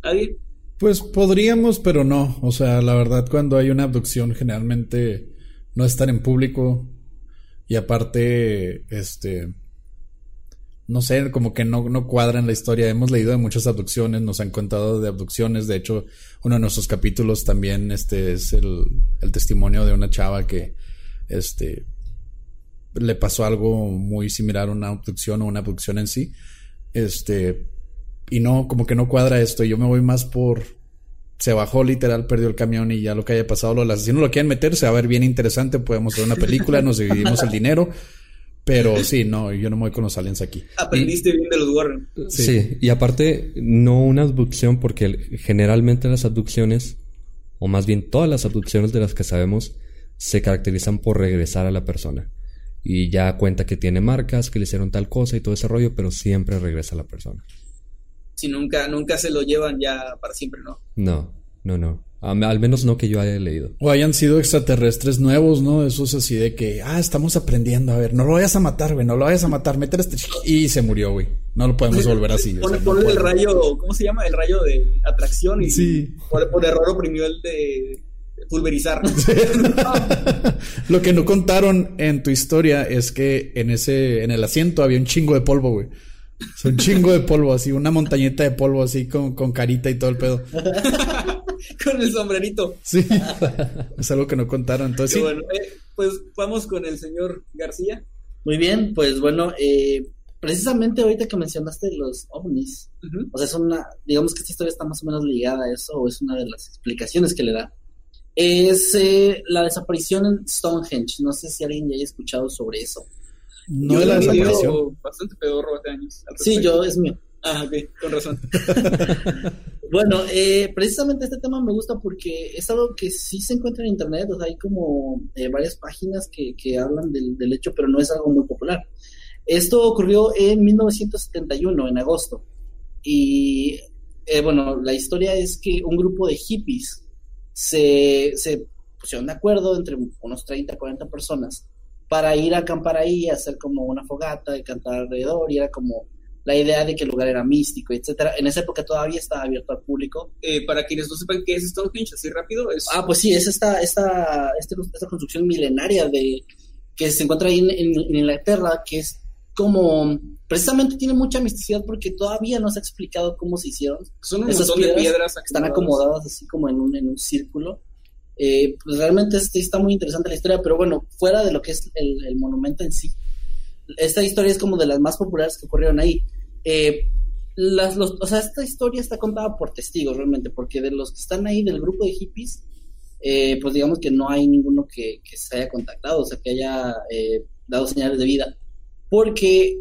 ¿Alguien? Pues podríamos, pero no. O sea, la verdad, cuando hay una abducción, generalmente no estar en público. Y aparte, este. No sé, como que no, no cuadra en la historia. Hemos leído de muchas abducciones, nos han contado de abducciones. De hecho, uno de nuestros capítulos también este, es el, testimonio de una chava que este, le pasó algo muy similar a una abducción o una abducción en sí. Este, y no, como que no cuadra esto. Yo me voy más por. Se bajó literal, perdió el camión y ya lo que haya pasado, los asesinos lo quieren meter, se va a ver bien interesante, podemos hacer una película, nos dividimos el dinero. Pero sí, no, yo no me voy con los aliens aquí. Aprendiste bien de los Warren. Sí. sí. y aparte, no una abducción, porque generalmente las abducciones, o más bien todas las abducciones de las que sabemos, se caracterizan por regresar a la persona y ya cuenta que tiene marcas, que le hicieron tal cosa y todo ese rollo, pero siempre regresa la persona. Si nunca, nunca se lo llevan ya para siempre, ¿no? No, no, no. Al menos no que yo haya leído. O hayan sido extraterrestres nuevos, ¿no? Eso es así de que, ah, estamos aprendiendo, a ver, no lo vayas a matar, güey, no lo vayas a matar, meter este... Y se murió, güey. No lo podemos volver así. Pone, el rayo, ¿cómo se llama? El rayo de atracción y sí. por, por error oprimió el de pulverizar. Lo que no contaron en tu historia es que en ese, en el asiento había un chingo de polvo, güey. Un chingo de polvo, así, una montañita de polvo así con, con carita y todo el pedo. con el sombrerito. Sí. es algo que no contaron. Entonces, Bueno, eh, pues vamos con el señor García. Muy bien, pues bueno, eh, precisamente ahorita que mencionaste los ovnis, o sea, es una, digamos que esta historia está más o menos ligada a eso, o es una de las explicaciones que le da es eh, la desaparición en Stonehenge. No sé si alguien ya haya escuchado sobre eso. No, la desaparición. Bastante pedorro hace años. Sí, yo, es mío. Ah, ok, con razón. bueno, eh, precisamente este tema me gusta porque es algo que sí se encuentra en internet, o sea, hay como eh, varias páginas que, que hablan del, del, hecho, pero no es algo muy popular. Esto ocurrió en 1971, en agosto, y bueno, la historia es que un grupo de hippies se, se pusieron de acuerdo entre unos 30, 40 personas para ir a acampar ahí, hacer como una fogata y cantar alrededor, y era como la idea de que el lugar era místico, etcétera. En esa época todavía estaba abierto al público. Eh, para quienes no sepan qué es Stonehenge, así rápido. Es... Ah, pues sí, es esta, esta, este, esta, construcción milenaria de, que se encuentra ahí en, en, Inglaterra, que es como precisamente tiene mucha misticidad porque todavía no se ha explicado cómo se hicieron. Son un Esas montón piedras de piedras están acomodadas así como en un, en un círculo. Eh, pues realmente está muy interesante la historia, pero bueno, fuera de lo que es el, monumento en sí, esta historia es como de las más populares que ocurrieron ahí. Eh, las, los, o sea, esta historia está contada por testigos realmente, porque de los que están ahí del grupo de hippies, eh, pues digamos que no hay ninguno que, que, se haya contactado, o sea, que haya dado señales de vida porque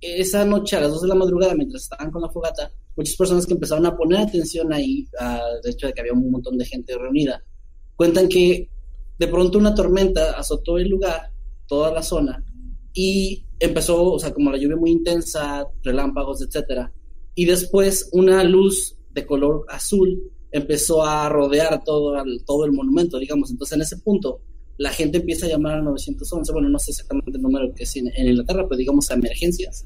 esa noche a las 2 de la madrugada, mientras estaban con la fogata, muchas personas que empezaron a poner atención ahí, de hecho de que había un montón de gente reunida, cuentan que de pronto una tormenta azotó el lugar, toda la zona, y empezó, o sea, como la lluvia muy intensa, relámpagos, etcétera, y después una luz de color azul empezó a rodear todo, todo el monumento, digamos. Entonces, en ese punto, la gente empieza a llamar al 911, bueno, no sé exactamente el número que es en, Inglaterra, pero digamos a emergencias.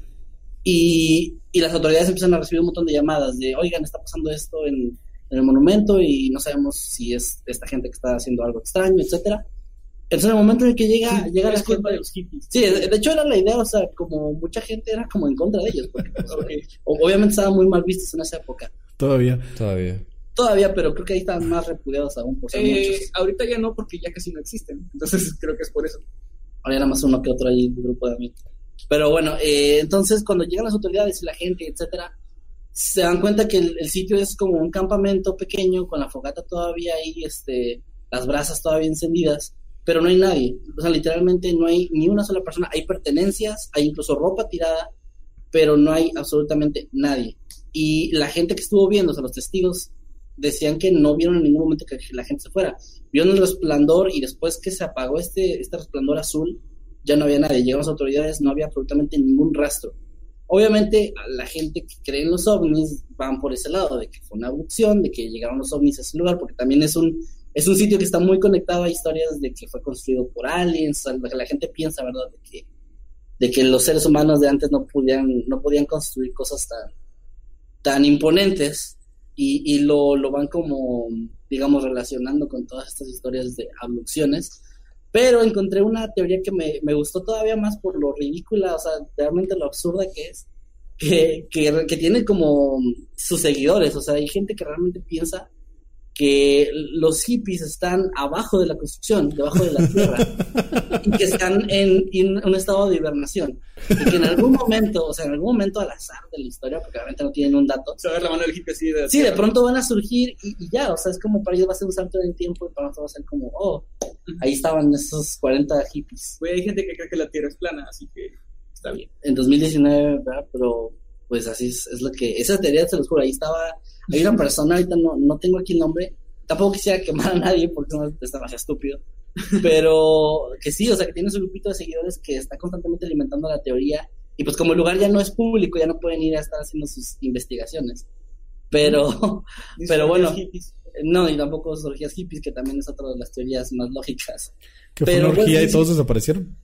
Y, y, las autoridades empiezan a recibir un montón de llamadas de, oigan, está pasando esto en, el monumento y no sabemos si es esta gente que está haciendo algo extraño, etcétera. Entonces, en el momento en el que llega, llega la gente... De los hippies. Sí, de, hecho era la idea, o sea, como mucha gente era como en contra de ellos, porque, pues, obviamente estaban muy mal vistos en esa época. Todavía. Todavía. Todavía, pero creo que ahí están más repudiados aún por ser eh, muchos. Ahorita ya no, porque ya casi no existen. Entonces creo que es por eso. Había nada más uno que otro ahí, un grupo de amigos. Pero bueno, eh, entonces cuando llegan las autoridades y la gente, etcétera, se dan cuenta que el, sitio es como un campamento pequeño con la fogata todavía ahí, este, las brasas todavía encendidas, pero no hay nadie. O sea, literalmente no hay ni una sola persona. Hay pertenencias, hay incluso ropa tirada, pero no hay absolutamente nadie. Y la gente que estuvo viendo, o sea, los testigos decían que no vieron en ningún momento que la gente se fuera. Vieron el resplandor y después que se apagó este, este resplandor azul, ya no había nadie. Llegaron las autoridades, no había absolutamente ningún rastro. Obviamente, la gente que cree en los ovnis van por ese lado, de que fue una abducción, de que llegaron los ovnis a ese lugar, porque también es un, es un sitio que está muy conectado a historias de que fue construido por aliens, la gente piensa, ¿verdad?, de que, de que los seres humanos de antes no podían, no podían construir cosas tan, tan imponentes y, lo, lo van como, digamos, relacionando con todas estas historias de abducciones. Pero encontré una teoría que me, me, gustó todavía más por lo ridícula, o sea, realmente lo absurda que es, que, que, que tiene como sus seguidores, o sea, hay gente que realmente piensa que los hippies están abajo de la construcción, debajo de la tierra, y que están en, un estado de hibernación. Y que en algún momento, o sea, en algún momento al azar de la historia, porque realmente no tienen un dato. Se va a ver la mano del hippie así de Sí, de pronto van a surgir y, ya, o sea, es como para ellos va a ser un salto en el tiempo y para nosotros va a ser como, oh, ahí estaban esos 40 hippies. Pues hay gente que cree que la tierra es plana, así que está bien. En 2019, ¿verdad? Pero pues así es, es lo que, esa teoría se los juro, ahí estaba hay una persona, ahorita no, no tengo aquí el nombre, tampoco quisiera quemar a nadie porque no está más estúpido, pero que sí, o sea, que tiene su grupito de seguidores que está constantemente alimentando la teoría y pues como el lugar ya no es público, ya no pueden ir a estar haciendo sus investigaciones. Pero, pero bueno, no, y tampoco son orgías hippies, que también es otra de las teorías más lógicas. ¿Que fue una orgía y todos desaparecieron?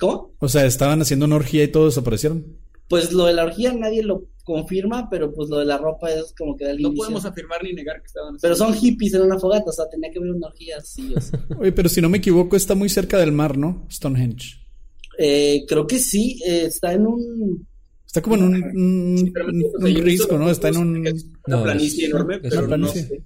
¿Cómo? O sea, estaban haciendo una orgía y todos desaparecieron. Pues lo de la orgía nadie lo confirma, pero pues lo de la ropa es como que da el No podemos afirmar ni negar que estaban Pero son hippies en una fogata, o sea, tenía que haber una orgía sí o Oye, pero si no me equivoco, está muy cerca del mar, ¿no? Stonehenge. Eh, creo que sí, eh, está en un... Está como en un, un, risco, ¿no? Está en un... Una planicie enorme, pero planicie.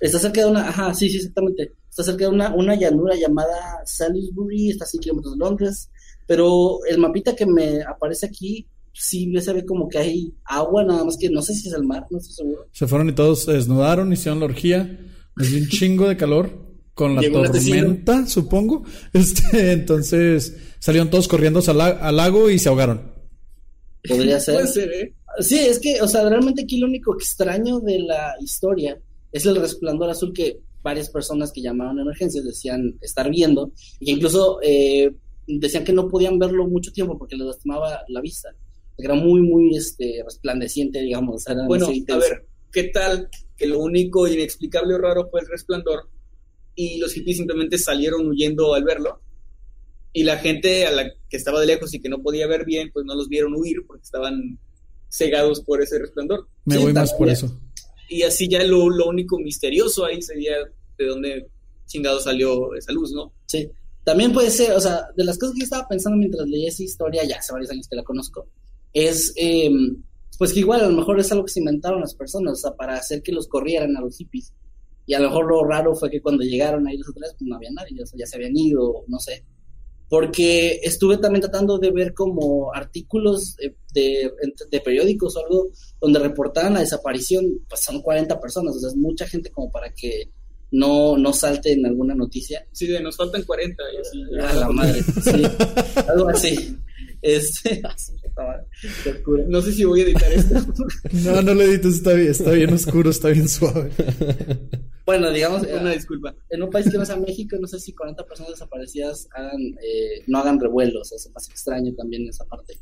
Está cerca de una, ajá, sí, sí, exactamente. Está cerca de una, una llanura llamada Salisbury, está a 100 kilómetros de Londres, pero el mapita que me aparece aquí sí se ve como que hay agua, nada más que no sé si es el mar, no estoy seguro. Se fueron y todos se desnudaron, hicieron la orgía, dio un chingo de calor con la tormenta, supongo. Este, entonces salieron todos corriendo al, lago y se ahogaron. Podría ser. Puede ser, ¿eh? Sí, es que, o sea, realmente aquí lo único extraño de la historia es el resplandor azul que varias personas que llamaron a emergencias decían estar viendo, y que incluso eh, decían que no podían verlo mucho tiempo porque les lastimaba la vista era muy, muy este, resplandeciente, digamos. bueno, a ver, ¿qué tal que lo único inexplicable o raro fue el resplandor y los hippies simplemente salieron huyendo al verlo? Y la gente a la que estaba de lejos y que no podía ver bien, pues no los vieron huir porque estaban cegados por ese resplandor. Me voy más por eso. Y así ya lo, lo único misterioso ahí sería de dónde chingado salió esa luz, ¿no? Sí. También puede ser, o sea, de las cosas que yo estaba pensando mientras leía esa historia, ya hace varios años que la conozco, es em, pues que igual a lo mejor es algo que se inventaron las personas, o sea, para hacer que los corrieran a los hippies. Y a lo mejor lo raro fue que cuando llegaron ahí los otros, pues no había nadie, o sea, ya se habían ido, no sé. Porque estuve también tratando de ver como artículos de, de, periódicos o algo donde reportaban la desaparición, pues son 40 personas, o sea, es mucha gente como para que no, no salte en alguna noticia. Sí, de nos faltan 40 y así. La madre, sí, algo así. Este, no sé si voy a editar esto. no, no lo edites, está bien, está bien oscuro, está bien suave. Bueno, digamos, una disculpa. En un país que no sea México, no sé si 40 personas desaparecidas hagan, eh, no hagan revuelos, es más extraño también esa parte.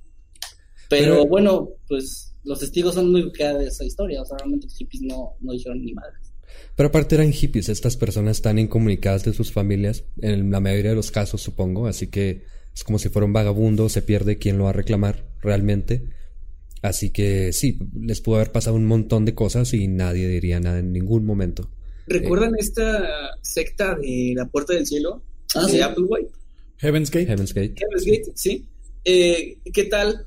Pero, bueno, pues los testigos son muy de esa historia, o sea, realmente los hippies no, no dijeron ni madres. Pero aparte eran hippies, estas personas están incomunicadas de sus familias, en la mayoría de los casos supongo, así que es como si fuera un vagabundo, se pierde quien lo va a reclamar realmente. Así que sí, les pudo haber pasado un montón de cosas y nadie diría nada en ningún momento. ¿Recuerdan esta secta de la Puerta del Cielo? Ah, de Applewhite. Heaven's Gate. Heaven's Gate. Heaven's Gate, sí. Eh, ¿Qué tal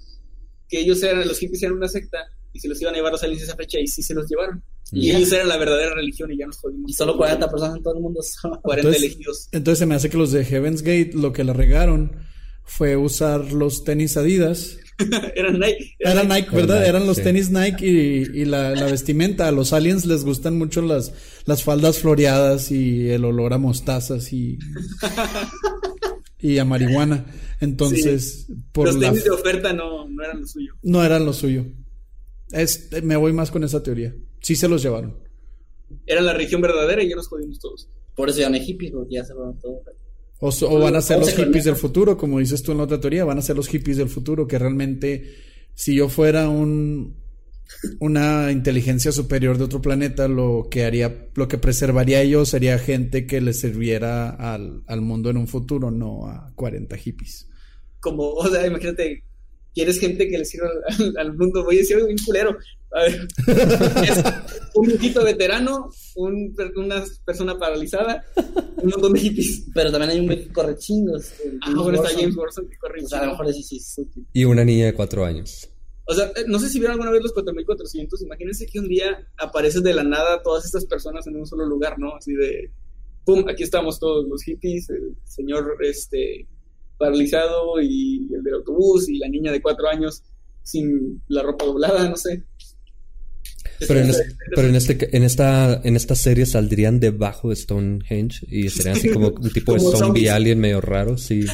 que ellos eran, los hippies eran una secta y se los iban a llevar los aliens esa fecha y sí se los llevaron? Y ellos eran la verdadera religión y ya nos jodimos. Y solo 40 personas en todo el mundo. 40 elegidos. Entonces se me hace que los de Heaven's Gate lo que le regaron fue usar los tenis Adidas. Eran Nike. Era, Nike, ¿verdad? Eran los tenis Nike y, la, vestimenta. A los aliens les gustan mucho las, las faldas floreadas y el olor a mostazas y, y a marihuana. Entonces, por los tenis de oferta no, no eran lo suyo. No eran lo suyo. Es, me voy más con esa teoría. Sí se los llevaron. era la religión verdadera y ya nos jodimos todos. Por eso ya no hay hippies, porque ya se van todo. O, van a ser ¿Cómo los hippies conecta? del futuro, como dices tú en la otra teoría, van a ser los hippies del futuro, que realmente si yo fuera un una inteligencia superior de otro planeta, lo que haría, lo que preservaría a ellos sería gente que le sirviera al, al mundo en un futuro, no a 40 hippies. Como, o sea, imagínate, quieres gente que le sirva al, al mundo, voy a decir bien culero. A ver, es un viejito veterano, un, una persona paralizada, un montón de hippies. Pero también hay un güey que corre chingos. Ah, bueno, está. James Watson que corre O sea, a lo mejor sí es útil. Y una niña de cuatro años. O sea, eh, no sé si vieron alguna vez los 4400. Imagínense que un día aparecen de la nada todas estas personas en un solo lugar, ¿no? Así de, pum, aquí estamos todos los hippies, el señor este paralizado y el del autobús y la niña de cuatro años sin la ropa doblada, no sé. Pero en, es- pero en este en esta en esta serie saldrían debajo de Stonehenge y serían así como un tipo de zombie zombies. alien medio raro, sí.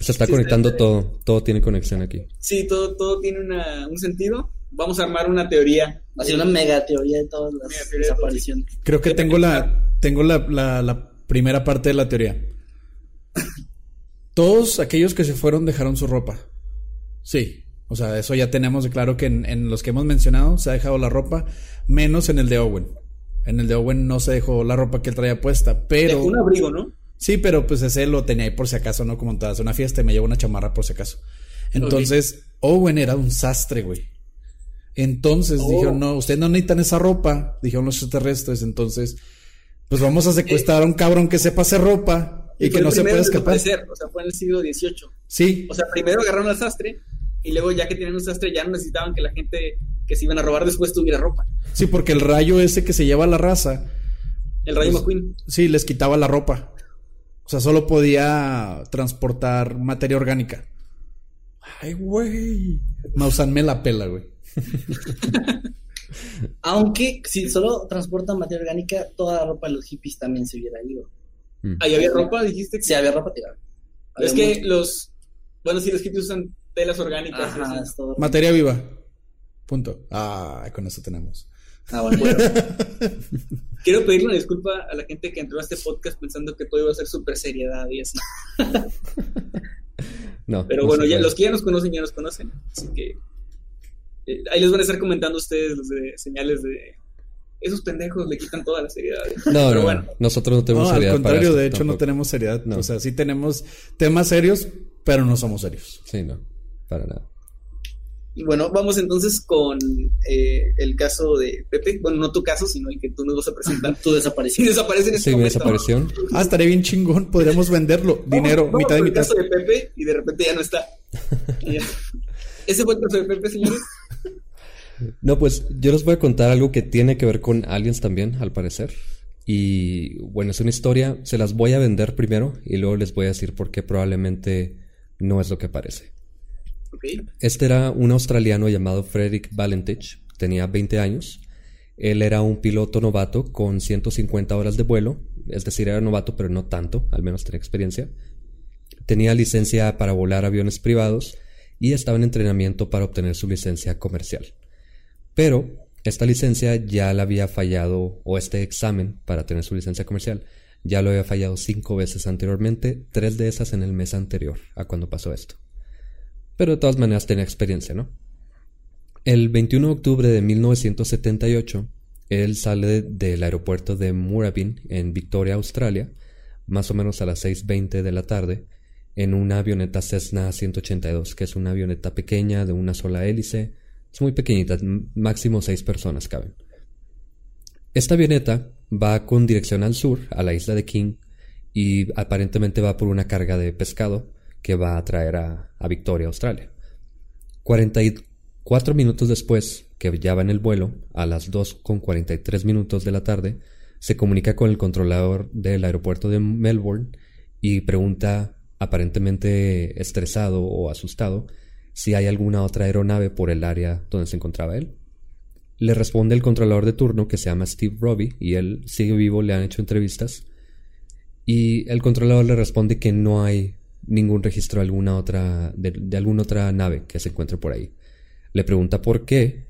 Se está conectando todo, todo tiene conexión aquí. Sí, todo, todo tiene una- un sentido. Vamos a armar una teoría. Así una mega teoría de todas las de desapariciones. Creo que tengo la, tengo la, la, la primera parte de la teoría. Todos aquellos que se fueron dejaron su ropa. Sí. O sea, eso ya tenemos de claro que en, en los que hemos mencionado se ha dejado la ropa, menos en el de Owen. En el de Owen no se dejó la ropa que él traía puesta, pero... Un abrigo, ¿no? Sí, pero pues ese lo tenía ahí por si acaso, no como en todas una fiesta y me llevo una chamarra por si acaso. Entonces, Owen era un sastre, güey. Entonces Oh. dijeron, no, ustedes no necesitan esa ropa, dijeron los extraterrestres, entonces, pues vamos a secuestrar a un cabrón que sepa hacer ropa y, que no se en escapar. desaparecer, O sea, fue en el siglo XVIII. Sí, O sea, primero agarraron al sastre y luego ya que tenían un sastre ya no necesitaban que la gente que se iban a robar después tuviera ropa. sí, porque el rayo ese que se lleva a la raza, El Rayo Pues- McQueen. sí, les quitaba la ropa. O sea, solo podía transportar materia orgánica. Ay, güey. Mausan me la pela, güey. Aunque si solo transportan materia orgánica, toda la ropa de los hippies también se hubiera ido. Mm. Ahí había ropa, dijiste. Si había ropa tirada. es que mucho- los. Bueno, sí, los hippies usan telas orgánicas. Ajá, así. es todo. Materia viva. Punto. Ah, con eso tenemos. Ah, bueno. Quiero pedirle una disculpa a la gente que entró a este podcast pensando que todo iba a ser súper seriedad y así. No. Pero no bueno, ya, los que ya nos conocen, ya nos conocen. Así que. eh, ahí les van a estar comentando ustedes los de señales de. Esos pendejos le quitan toda la seriedad. No, Pero no, bueno. no. nosotros no tenemos No, al seriedad para contrario, esto de hecho no tenemos seriedad. No. O sea, sí tenemos temas serios, pero no somos serios. Sí, no, para nada. Y bueno, vamos entonces con eh, el caso de Pepe. Bueno, no tu caso, sino el que tú nos vas a presentar. Tu desaparición. desaparece en este Sí, mi desaparición. Ah, estaría bien chingón, podríamos venderlo. Dinero, Vamos- vamos mitad y con el mitad. caso de Pepe y de repente ya no está. Ese fue el caso de Pepe, señores. No, pues yo les voy a contar algo que tiene que ver con aliens también, al parecer. Y bueno, es una historia, se las voy a vender primero y luego les voy a decir por qué probablemente no es lo que parece. Este era un australiano llamado Frederick Valentich, tenía 20 años. Él era un piloto novato con 150 horas de vuelo, es decir, era novato pero no tanto, al menos tenía experiencia. Tenía licencia para volar aviones privados y estaba en entrenamiento para obtener su licencia comercial. Pero esta licencia ya la había fallado, o este examen para tener su licencia comercial, ya lo había fallado cinco veces anteriormente, tres de esas en el mes anterior a cuando pasó esto. Pero de todas maneras tenía experiencia, ¿no? El 21 de octubre de 1978, él sale del aeropuerto de Moorabbin, en Victoria, Australia, más o menos a las 6.20 de la tarde, en una avioneta Cessna 182, que es una avioneta pequeña de una sola hélice. Es muy pequeñita, máximo seis personas caben. Esta avioneta va con dirección al sur, a la isla de King, y aparentemente va por una carga de pescado que va a traer a, a Victoria, Australia. 44 minutos después, que ya va en el vuelo, a las 2 con 43 minutos de la tarde, se comunica con el controlador del aeropuerto de Melbourne y pregunta, aparentemente estresado o asustado, si hay alguna otra aeronave por el área donde se encontraba él. Le responde el controlador de turno que se llama Steve Robbie y él sigue vivo, le han hecho entrevistas. Y el controlador le responde que no hay ningún registro de alguna otra, de, alguna otra nave que se encuentre por ahí. Le pregunta por qué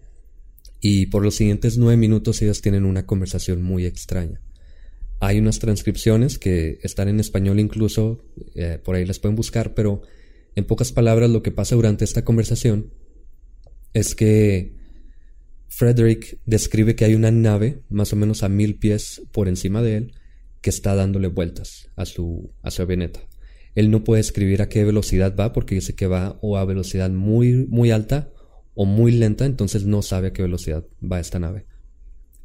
Y por los siguientes nueve minutos ellas tienen una conversación muy extraña. Hay unas transcripciones que están en español incluso, eh, por ahí las pueden buscar, pero en pocas palabras lo que pasa durante esta conversación es que Frederick describe que hay una nave más o menos a mil pies por encima de él que está dándole vueltas a su, a su avioneta. Él no puede escribir a qué velocidad va porque dice que va o a velocidad muy, muy alta o muy lenta, entonces no sabe a qué velocidad va esta nave.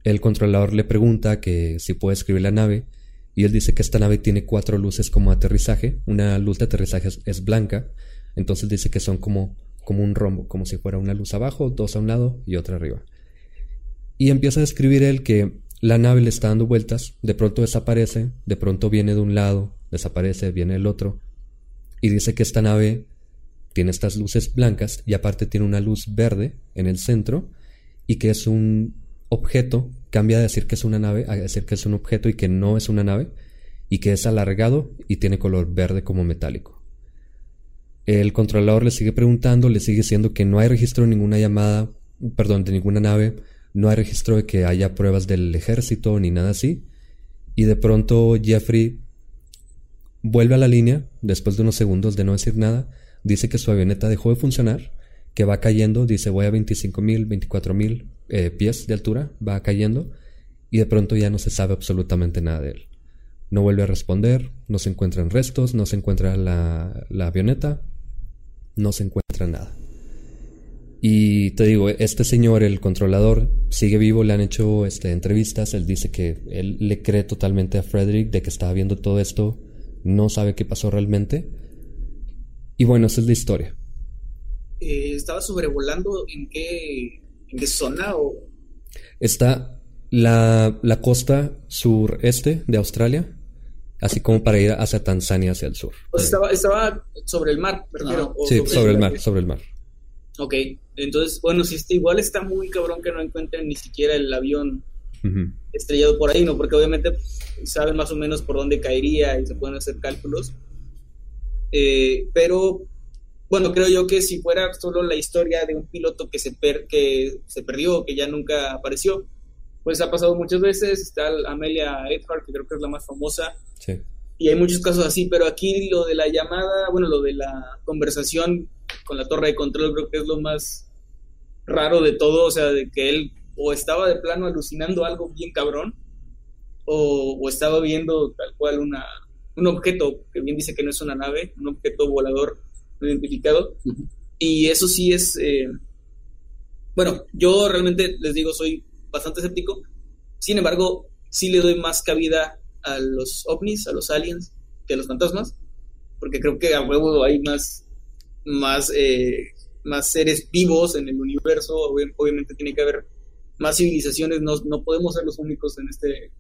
El controlador le pregunta que si puede escribir la nave y él dice que esta nave tiene cuatro luces como aterrizaje. Una luz de aterrizaje es, blanca, entonces dice que son como, como un rombo, como si fuera una luz abajo, dos a un lado y otra arriba. Y empieza a describir él que la nave le está dando vueltas, de pronto desaparece, de pronto viene de un lado, desaparece, viene del otro, y dice que esta nave tiene estas luces blancas y aparte tiene una luz verde en el centro y que es un objeto, cambia de decir que es una nave a decir que es un objeto y que no es una nave y que es alargado y tiene color verde como metálico. El controlador le sigue preguntando, le sigue diciendo que no hay registro de ninguna llamada, perdón, de ninguna nave, no hay registro de que haya pruebas del ejército ni nada así. Y de pronto Jeffrey vuelve a la línea, después de unos segundos de no decir nada, dice que su avioneta dejó de funcionar, que va cayendo, dice voy a 25.000, 24.000 eh, pies de altura, va cayendo y de pronto ya no se sabe absolutamente nada de él. No vuelve a responder, no se encuentran restos, no se encuentra la, avioneta, no se encuentra nada. Y te digo, este señor, el controlador, sigue vivo, le han hecho este, entrevistas, él dice que él le cree totalmente a Frederick de que estaba viendo todo esto, no sabe qué pasó realmente, y bueno, esa es la historia. Eh, ¿Estaba sobrevolando en qué, en qué zona? O... Está la, la costa sureste de Australia, así como para ir hacia Tanzania, hacia el sur. O sea, estaba, estaba sobre el mar, perdón. sí, sobre, el mar, sobre el mar. Ok, entonces, bueno, si está, igual está muy cabrón que no encuentren ni siquiera el avión estrellado por ahí, ¿no? Porque obviamente saben más o menos por dónde caería y se pueden hacer cálculos. Eh, pero bueno, creo yo que si fuera solo la historia de un piloto que se, que se perdió, que ya nunca apareció, pues ha pasado muchas veces. Está Amelia Earhart, que creo que es la más famosa. Y hay muchos casos así, pero aquí lo de la llamada, bueno, lo de la conversación con la torre de control, creo que es lo más raro de todo. O sea, de que él o estaba de plano alucinando algo bien cabrón, o, o estaba viendo tal cual una, un objeto, que bien dice que no es una nave, un objeto volador identificado. Y eso sí es, eh, bueno, yo realmente les digo, soy bastante escéptico. Sin embargo, sí le doy más cabida a los ovnis, a los aliens, que a los fantasmas, porque creo que a huevo hay más, más, eh, más seres vivos en el universo. Obviamente tiene que haber más civilizaciones, no, no podemos ser los únicos en este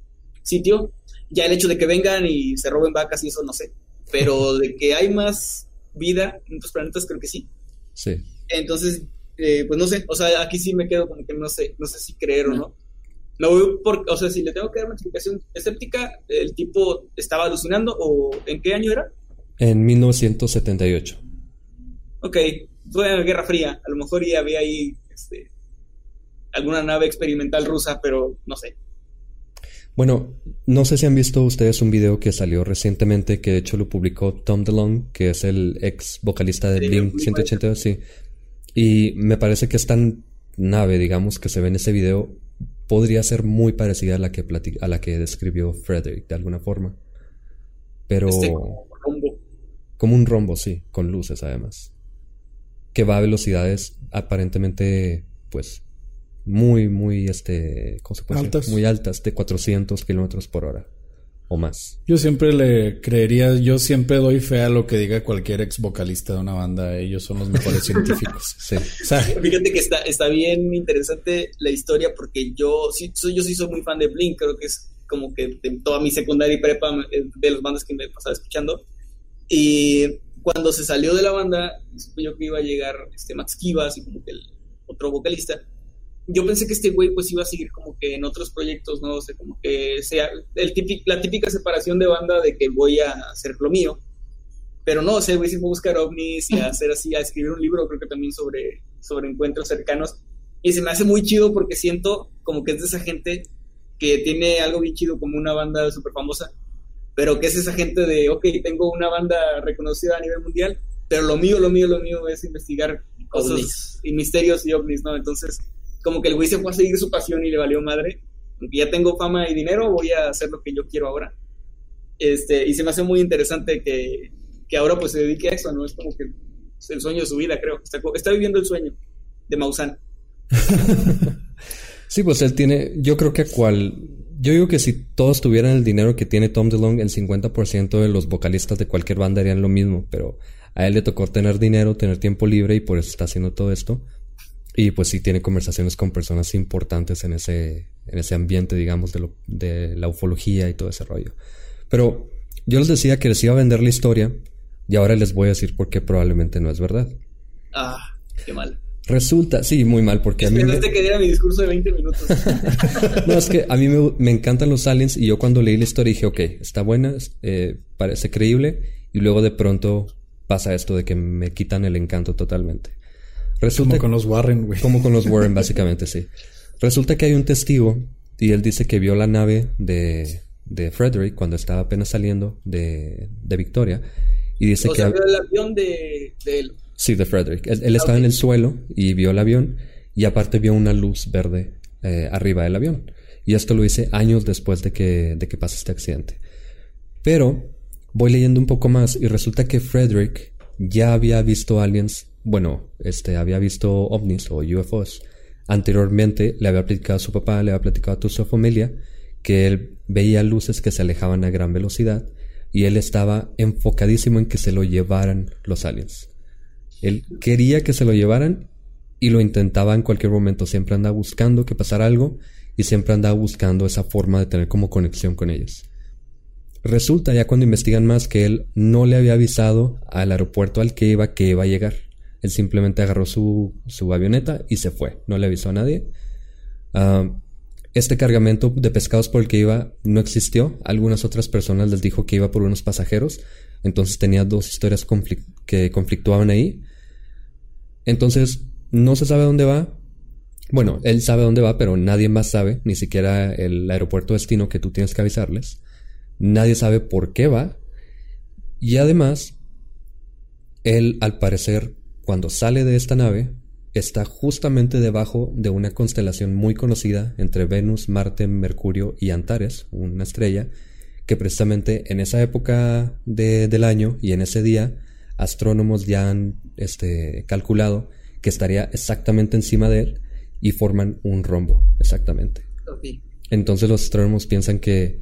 sitio. Ya el hecho de que vengan y se roben vacas y eso no sé, pero de que hay más vida en otros planetas creo que sí. Sí. Entonces, eh, pues no sé, o sea, aquí sí me quedo como que no sé, no sé si creer o no. No voy por, o sea, si le tengo que dar una explicación escéptica, el tipo estaba alucinando o ¿en qué año era? En 1978. Ok, fue en la Guerra Fría, a lo mejor ya había ahí este, alguna nave experimental rusa, pero no sé. Bueno, no sé si han visto ustedes un video que salió recientemente, que de hecho lo publicó Tom DeLonge, que es el ex vocalista de Blink 182, sí. Y me parece que esta nave, digamos, que se ve en ese video, podría ser muy parecida a la que, a la que describió Frederick, de alguna forma. Pero... Este como, rombo. como un rombo, sí, con luces además. Que va a velocidades aparentemente, pues, muy, muy, este, ¿cómo se puede altas. Muy altas, de 400 kilómetros por hora o más. Yo siempre le creería, yo siempre doy fe a lo que diga cualquier ex vocalista de una banda. Ellos son los mejores científicos. Sí. Fíjate que está, está bien interesante la historia porque yo sí, soy, yo sí soy muy fan de Blink. Creo que es como que de toda mi secundaria y prepa eh, de las bandas que me pasaba escuchando. Y cuando se salió de la banda, supe yo que iba a llegar este Max Kivas y como que el otro vocalista yo pensé que este güey pues iba a seguir como que en otros proyectos, ¿no? O sea, como que sea el la típica separación de banda de que voy a hacer lo mío. Pero no, o sea, güey sí fue a buscar ovnis y a hacer así, a escribir un libro, creo que también sobre, sobre encuentros cercanos. Y se me hace muy chido porque siento como que es de esa gente que tiene algo bien chido como una banda súper famosa, pero que es esa gente de, ok, tengo una banda reconocida a nivel mundial, pero lo mío, lo mío, lo mío es investigar cosas y misterios y ovnis, ¿no? Entonces, como que el güey se fue a seguir su pasión y le valió madre. Ya tengo fama y dinero, voy a hacer lo que yo quiero ahora. Este, y se me hace muy interesante que, que ahora pues se dedique a eso, ¿no? Es como que es el sueño de su vida, creo. Está, está viviendo el sueño de Maussan. sí, pues él tiene, yo creo que cual, yo digo que si todos tuvieran el dinero que tiene Tom DeLonge, el 50% de los vocalistas de cualquier banda harían lo mismo, pero a él le tocó tener dinero, tener tiempo libre y por eso está haciendo todo esto. Y pues sí tiene conversaciones con personas importantes en ese, en ese ambiente, digamos, de, lo, de la ufología y todo ese rollo. Pero yo les decía que les iba a vender la historia y ahora les voy a decir por qué probablemente no es verdad. Ah, qué mal. Resulta, sí, muy mal, porque a mí... Me... que diera mi discurso de 20 minutos. no, es que a mí me, encantan los aliens y yo cuando leí la historia dije, ok, está buena, eh, parece creíble y luego de pronto pasa esto de que me quitan el encanto totalmente. Resulta, como con los Warren, güey. Como con los Warren, básicamente, sí. Resulta que hay un testigo y él dice que vio la nave de, de Frederick cuando estaba apenas saliendo de, de Victoria. Y dice o que... Sea, vio el avión de, él. Sí, de Frederick. Él, estaba en el suelo y vio el avión y aparte vio una luz verde eh, arriba del avión. Y esto lo hice años después de que, de que pasó este accidente. Pero voy leyendo un poco más y resulta que Frederick ya había visto aliens, bueno, este, había visto ovnis o UFOs. Anteriormente le había platicado a su papá, le había platicado a toda su familia que él veía luces que se alejaban a gran velocidad y él estaba enfocadísimo en que se lo llevaran los aliens. Él quería que se lo llevaran y lo intentaba en cualquier momento, siempre andaba buscando que pasara algo y siempre andaba buscando esa forma de tener como conexión con ellos. Resulta ya cuando investigan más que él no le había avisado al aeropuerto al que iba que iba a llegar. Él simplemente agarró su, su avioneta y se fue. No le avisó a nadie. Ah, este cargamento de pescados por el que iba no existió. Algunas otras personas les dijo que iba por unos pasajeros. Entonces tenía dos historias que conflictuaban ahí. Entonces no se sabe dónde va. Bueno, él sabe dónde va, pero nadie más sabe, ni siquiera el aeropuerto destino que tú tienes que avisarles. Nadie sabe por qué va. Y además, él al parecer, cuando sale de esta nave, está justamente debajo de una constelación muy conocida entre Venus, Marte, Mercurio y Antares, una estrella, que precisamente en esa época del año y en ese día, astrónomos ya han este, calculado que estaría exactamente encima de él y forman un rombo, exactamente. Entonces los astrónomos piensan que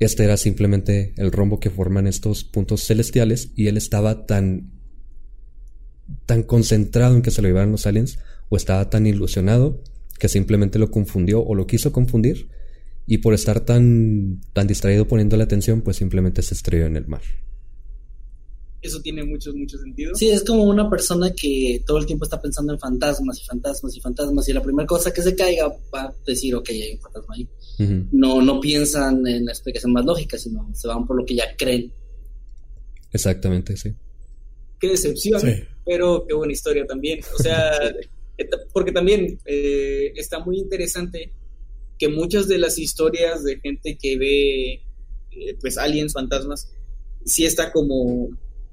este era simplemente el rombo que forman estos puntos celestiales y él estaba tan tan concentrado en que se lo llevaran los aliens o estaba tan ilusionado que simplemente lo confundió o lo quiso confundir y por estar tan tan distraído poniendo la atención pues simplemente se estrelló en el mar. Eso tiene mucho, mucho sentido. Sí, es como una persona que todo el tiempo está pensando en fantasmas y fantasmas y fantasmas y la primera cosa que se caiga va a decir, ok, hay un fantasma ahí no, no piensan en la explicación más lógica, sino se van por lo que ya creen. Exactamente, sí. Qué decepción, pero qué buena historia también. O sea, porque también eh, está muy interesante que muchas de las historias de gente que ve eh, pues aliens, fantasmas, sí está como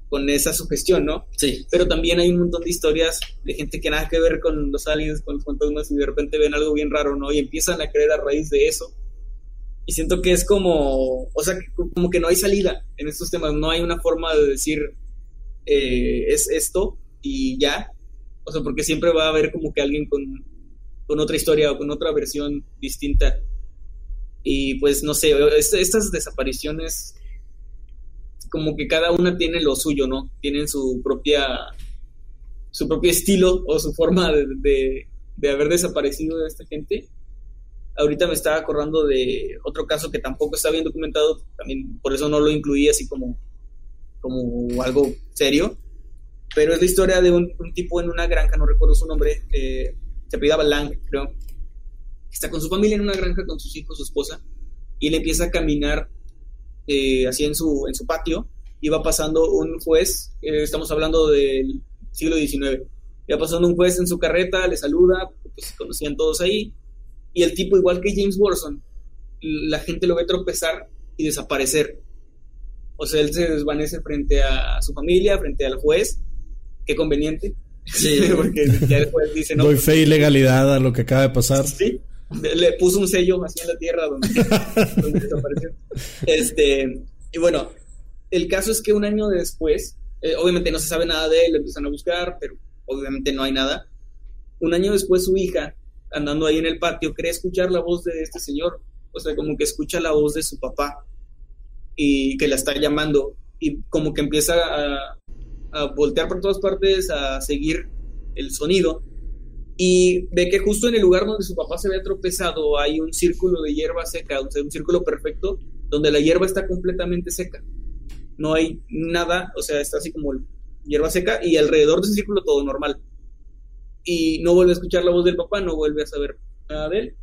con esa sugestión, ¿no? Sí. Pero también hay un montón de historias de gente que nada que ver con los aliens, con los fantasmas y de repente ven algo bien raro, ¿no? Y empiezan a creer a raíz de eso. Y siento que es como, o sea, como que no hay salida en estos temas, no hay una forma de decir, eh, es esto y ya. O sea, porque siempre va a haber como que alguien con, con otra historia o con otra versión distinta. Y pues no sé, estas desapariciones como que cada una tiene lo suyo, ¿no? Tienen su propia su propio estilo o su forma de, de, haber desaparecido de esta gente. Ahorita me estaba acordando de otro caso que tampoco está bien documentado, también por eso no lo incluí así como, como algo serio, pero es la historia de un, tipo en una granja, no recuerdo su nombre, eh, se apellidaba Lang, creo, está con su familia en una granja, con sus hijos, su esposa, y él empieza a caminar eh, así en su, en su patio, iba pasando un juez, eh, estamos hablando del siglo XIX, iba pasando un juez en su carreta, le saluda, pues se conocían todos ahí. Y el tipo, igual que James Watson, la gente lo ve tropezar y desaparecer. O sea, él se desvanece frente a su familia, frente al juez. Qué conveniente. Sí. Porque ya juez dice, no. Doy fe y legalidad a lo que acaba de pasar. Sí. Le puso un sello así en la tierra donde, donde desapareció. Este, y bueno, el caso es que un año después, eh, obviamente no se sabe nada de él, lo empiezan a buscar, pero obviamente no hay nada. Un año después su hija, andando ahí en el patio, cree escuchar la voz de este señor, o sea, como que escucha la voz de su papá y que la está llamando y como que empieza a, a voltear por todas partes, a seguir el sonido y ve que justo en el lugar donde su papá se había tropezado hay un círculo de hierba seca, un círculo perfecto donde la hierba está completamente seca. No hay nada, o sea, está así como hierba seca y alrededor de ese círculo todo normal. Y no vuelve a escuchar la voz del papá, no vuelve a saber nada de él.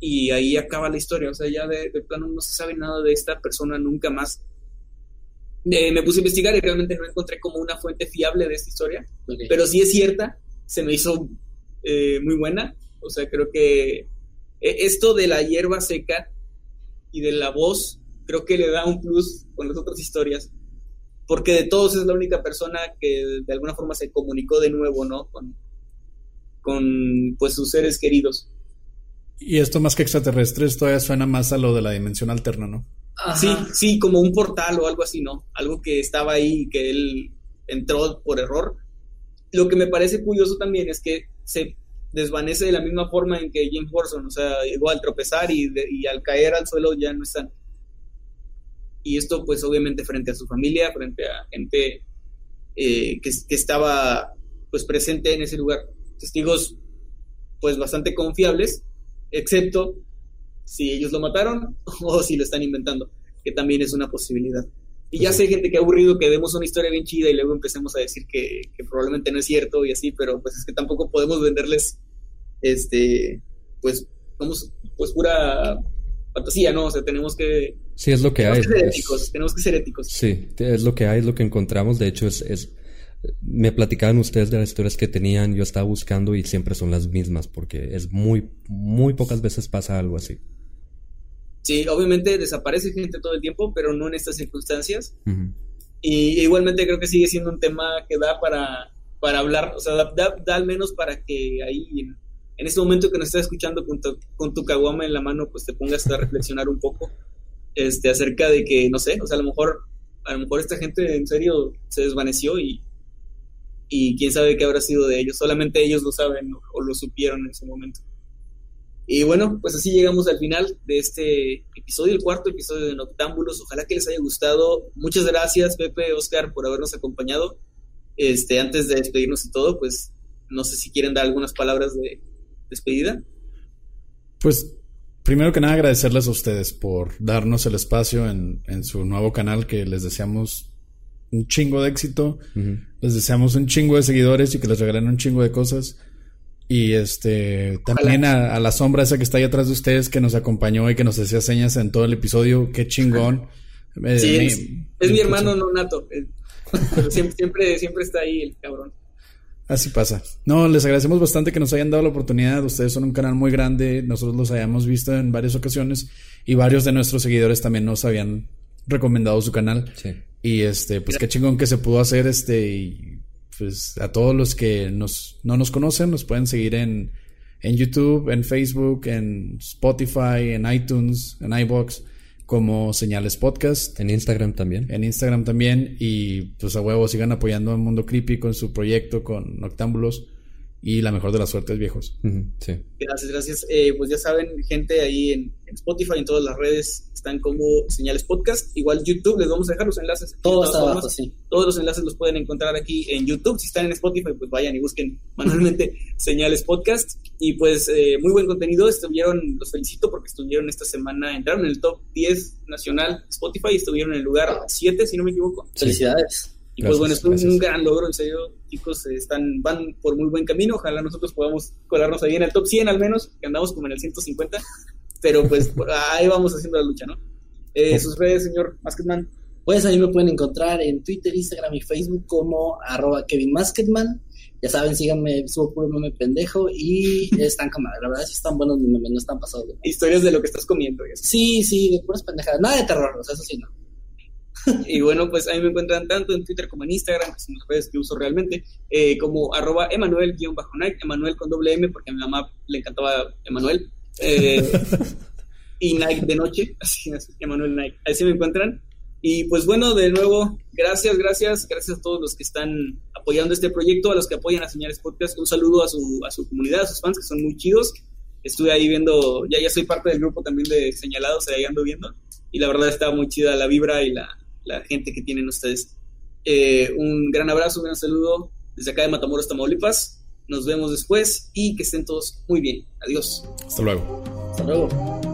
Y ahí acaba la historia, o sea, ya de plano no se sabe nada de esta persona nunca más. Eh, me puse a investigar y realmente no encontré como una fuente fiable de esta historia, pero sí es cierta, se me hizo eh, muy buena. O sea, creo que eh, esto de la hierba seca y de la voz, creo que le da un plus con las otras historias. Porque de todos es la única persona que de alguna forma se comunicó de nuevo, ¿no? Con, con pues sus seres queridos. Y esto más que extraterrestres todavía suena más a lo de la dimensión alterna, ¿no? Ajá. Sí, sí, como un portal o algo así, ¿no? Algo que estaba ahí y que él entró por error. Lo que me parece curioso también es que se desvanece de la misma forma en que Jim Horson, o sea, igual tropezar y, de- y al caer al suelo ya no están. Y esto pues obviamente frente a su familia, frente a gente eh, que, que estaba pues presente en ese lugar. Testigos pues bastante confiables, excepto si ellos lo mataron o si lo están inventando, que también es una posibilidad. Y ya sé, gente que ha aburrido que demos una historia bien chida y luego empecemos a decir que, que probablemente no es cierto y así, pero pues es que tampoco podemos venderles, este, pues, vamos, pues pura fantasía, ¿no? O sea, tenemos que, Sí, es lo que hay. que ser es- éticos, tenemos que ser éticos. Sí, es lo que hay, es lo que encontramos. De hecho, es, es me platicaban ustedes de las historias que tenían, yo estaba buscando y siempre son las mismas, porque es muy, muy pocas veces pasa algo así. Sí, obviamente desaparece gente todo el tiempo, pero no en estas circunstancias. Y igualmente creo que sigue siendo un tema que da para, para hablar, o sea, da, da- da al menos para que ahí, en, en este momento que nos estás escuchando con tu, con tu caguama en la mano, pues te pongas a reflexionar un poco este, acerca de que, no sé, o sea, a lo mejor, a lo mejor esta gente en serio se desvaneció y, y quién sabe qué habrá sido de ellos, solamente ellos lo saben o, o lo supieron en ese momento. Y bueno, pues así llegamos al final de este episodio, el cuarto episodio de Noctámbulos. Ojalá que les haya gustado. Muchas gracias, Pepe, Oscar, por habernos acompañado. Este, antes de despedirnos y todo, pues no sé si quieren dar algunas palabras de despedida. Pues primero que nada agradecerles a ustedes por darnos el espacio en, en su nuevo canal que les deseamos un chingo de éxito, les deseamos un chingo de seguidores y que les regalen un chingo de cosas. Y este también a, a la sombra esa que está ahí atrás de ustedes que nos acompañó y que nos hacía señas en todo el episodio, qué chingón. Eh, Sí, me- es, es mi hermano no nato, eh, pero siempre, siempre, siempre está ahí el cabrón. Así pasa. No, les agradecemos bastante que nos hayan dado la oportunidad. Ustedes son un canal muy grande. Nosotros los hayamos visto en varias ocasiones y varios de nuestros seguidores también nos habían recomendado su canal. Sí. Y este, pues qué chingón que se pudo hacer este y pues a todos los que nos no nos conocen nos pueden seguir en en YouTube, en Facebook, en Spotify, en iTunes, en iBox como Señales Podcast. En Instagram también. En Instagram también. Y pues a huevo sigan apoyando a Mundo Creepy con su proyecto, con Noctámbulos. Y la mejor de las suertes, viejos. Sí. Gracias, gracias. Eh, pues ya saben, gente ahí en, en Spotify, en todas las redes, están como Señales Podcast. Igual YouTube, les vamos a dejar los enlaces. Todo de está abajo, formas. sí. Todos los enlaces los pueden encontrar aquí en YouTube. Si están en Spotify, pues vayan y busquen manualmente Señales Podcast. Y pues eh, muy buen contenido. Estuvieron, los felicito porque estuvieron esta semana, entraron en el top 10 nacional Spotify. Estuvieron en el lugar 7, si no me equivoco. Felicidades. Y pues bueno, es un, gracias. un gran logro, en serio, chicos, eh, están, van por muy buen camino, ojalá nosotros podamos colarnos ahí en el top 100 al menos, que andamos como en el 150, pero pues ahí vamos haciendo la lucha, ¿no? Eh, sus redes, señor Masketman. Pues ahí me pueden encontrar en Twitter, Instagram y Facebook como arroba Kevin Masketman. Ya saben, síganme, subo puro meme pendejo y están como, la verdad sí están buenos mis memes, no están pasados. de- Historias de lo que estás comiendo. así. Sí, sí, de puras pendejadas. Nada de terror, o sea, eso sí no. Y bueno, pues ahí me encuentran tanto en Twitter como en Instagram, que son las redes que uso realmente, eh, como arroba Emanuel-Night, Emanuel con doble M, porque a mi mamá le encantaba Emanuel. Eh, y Night de noche, así es, Emanuel Night. Así me encuentran. Y pues bueno, de nuevo, gracias, gracias, gracias a todos los que están apoyando este proyecto, a los que apoyan a Señales Podcast. Un saludo a su, a su comunidad, a sus fans, que son muy chidos. Estuve ahí viendo, ya, ya soy parte del grupo también de Señalados, ahí ando viendo. Y la verdad está muy chida la vibra y la, la gente que tienen ustedes. Eh, un gran abrazo, un gran saludo desde acá de Matamoros, Tamaulipas. Nos vemos después y que estén todos muy bien. Adiós. Hasta luego. Hasta luego.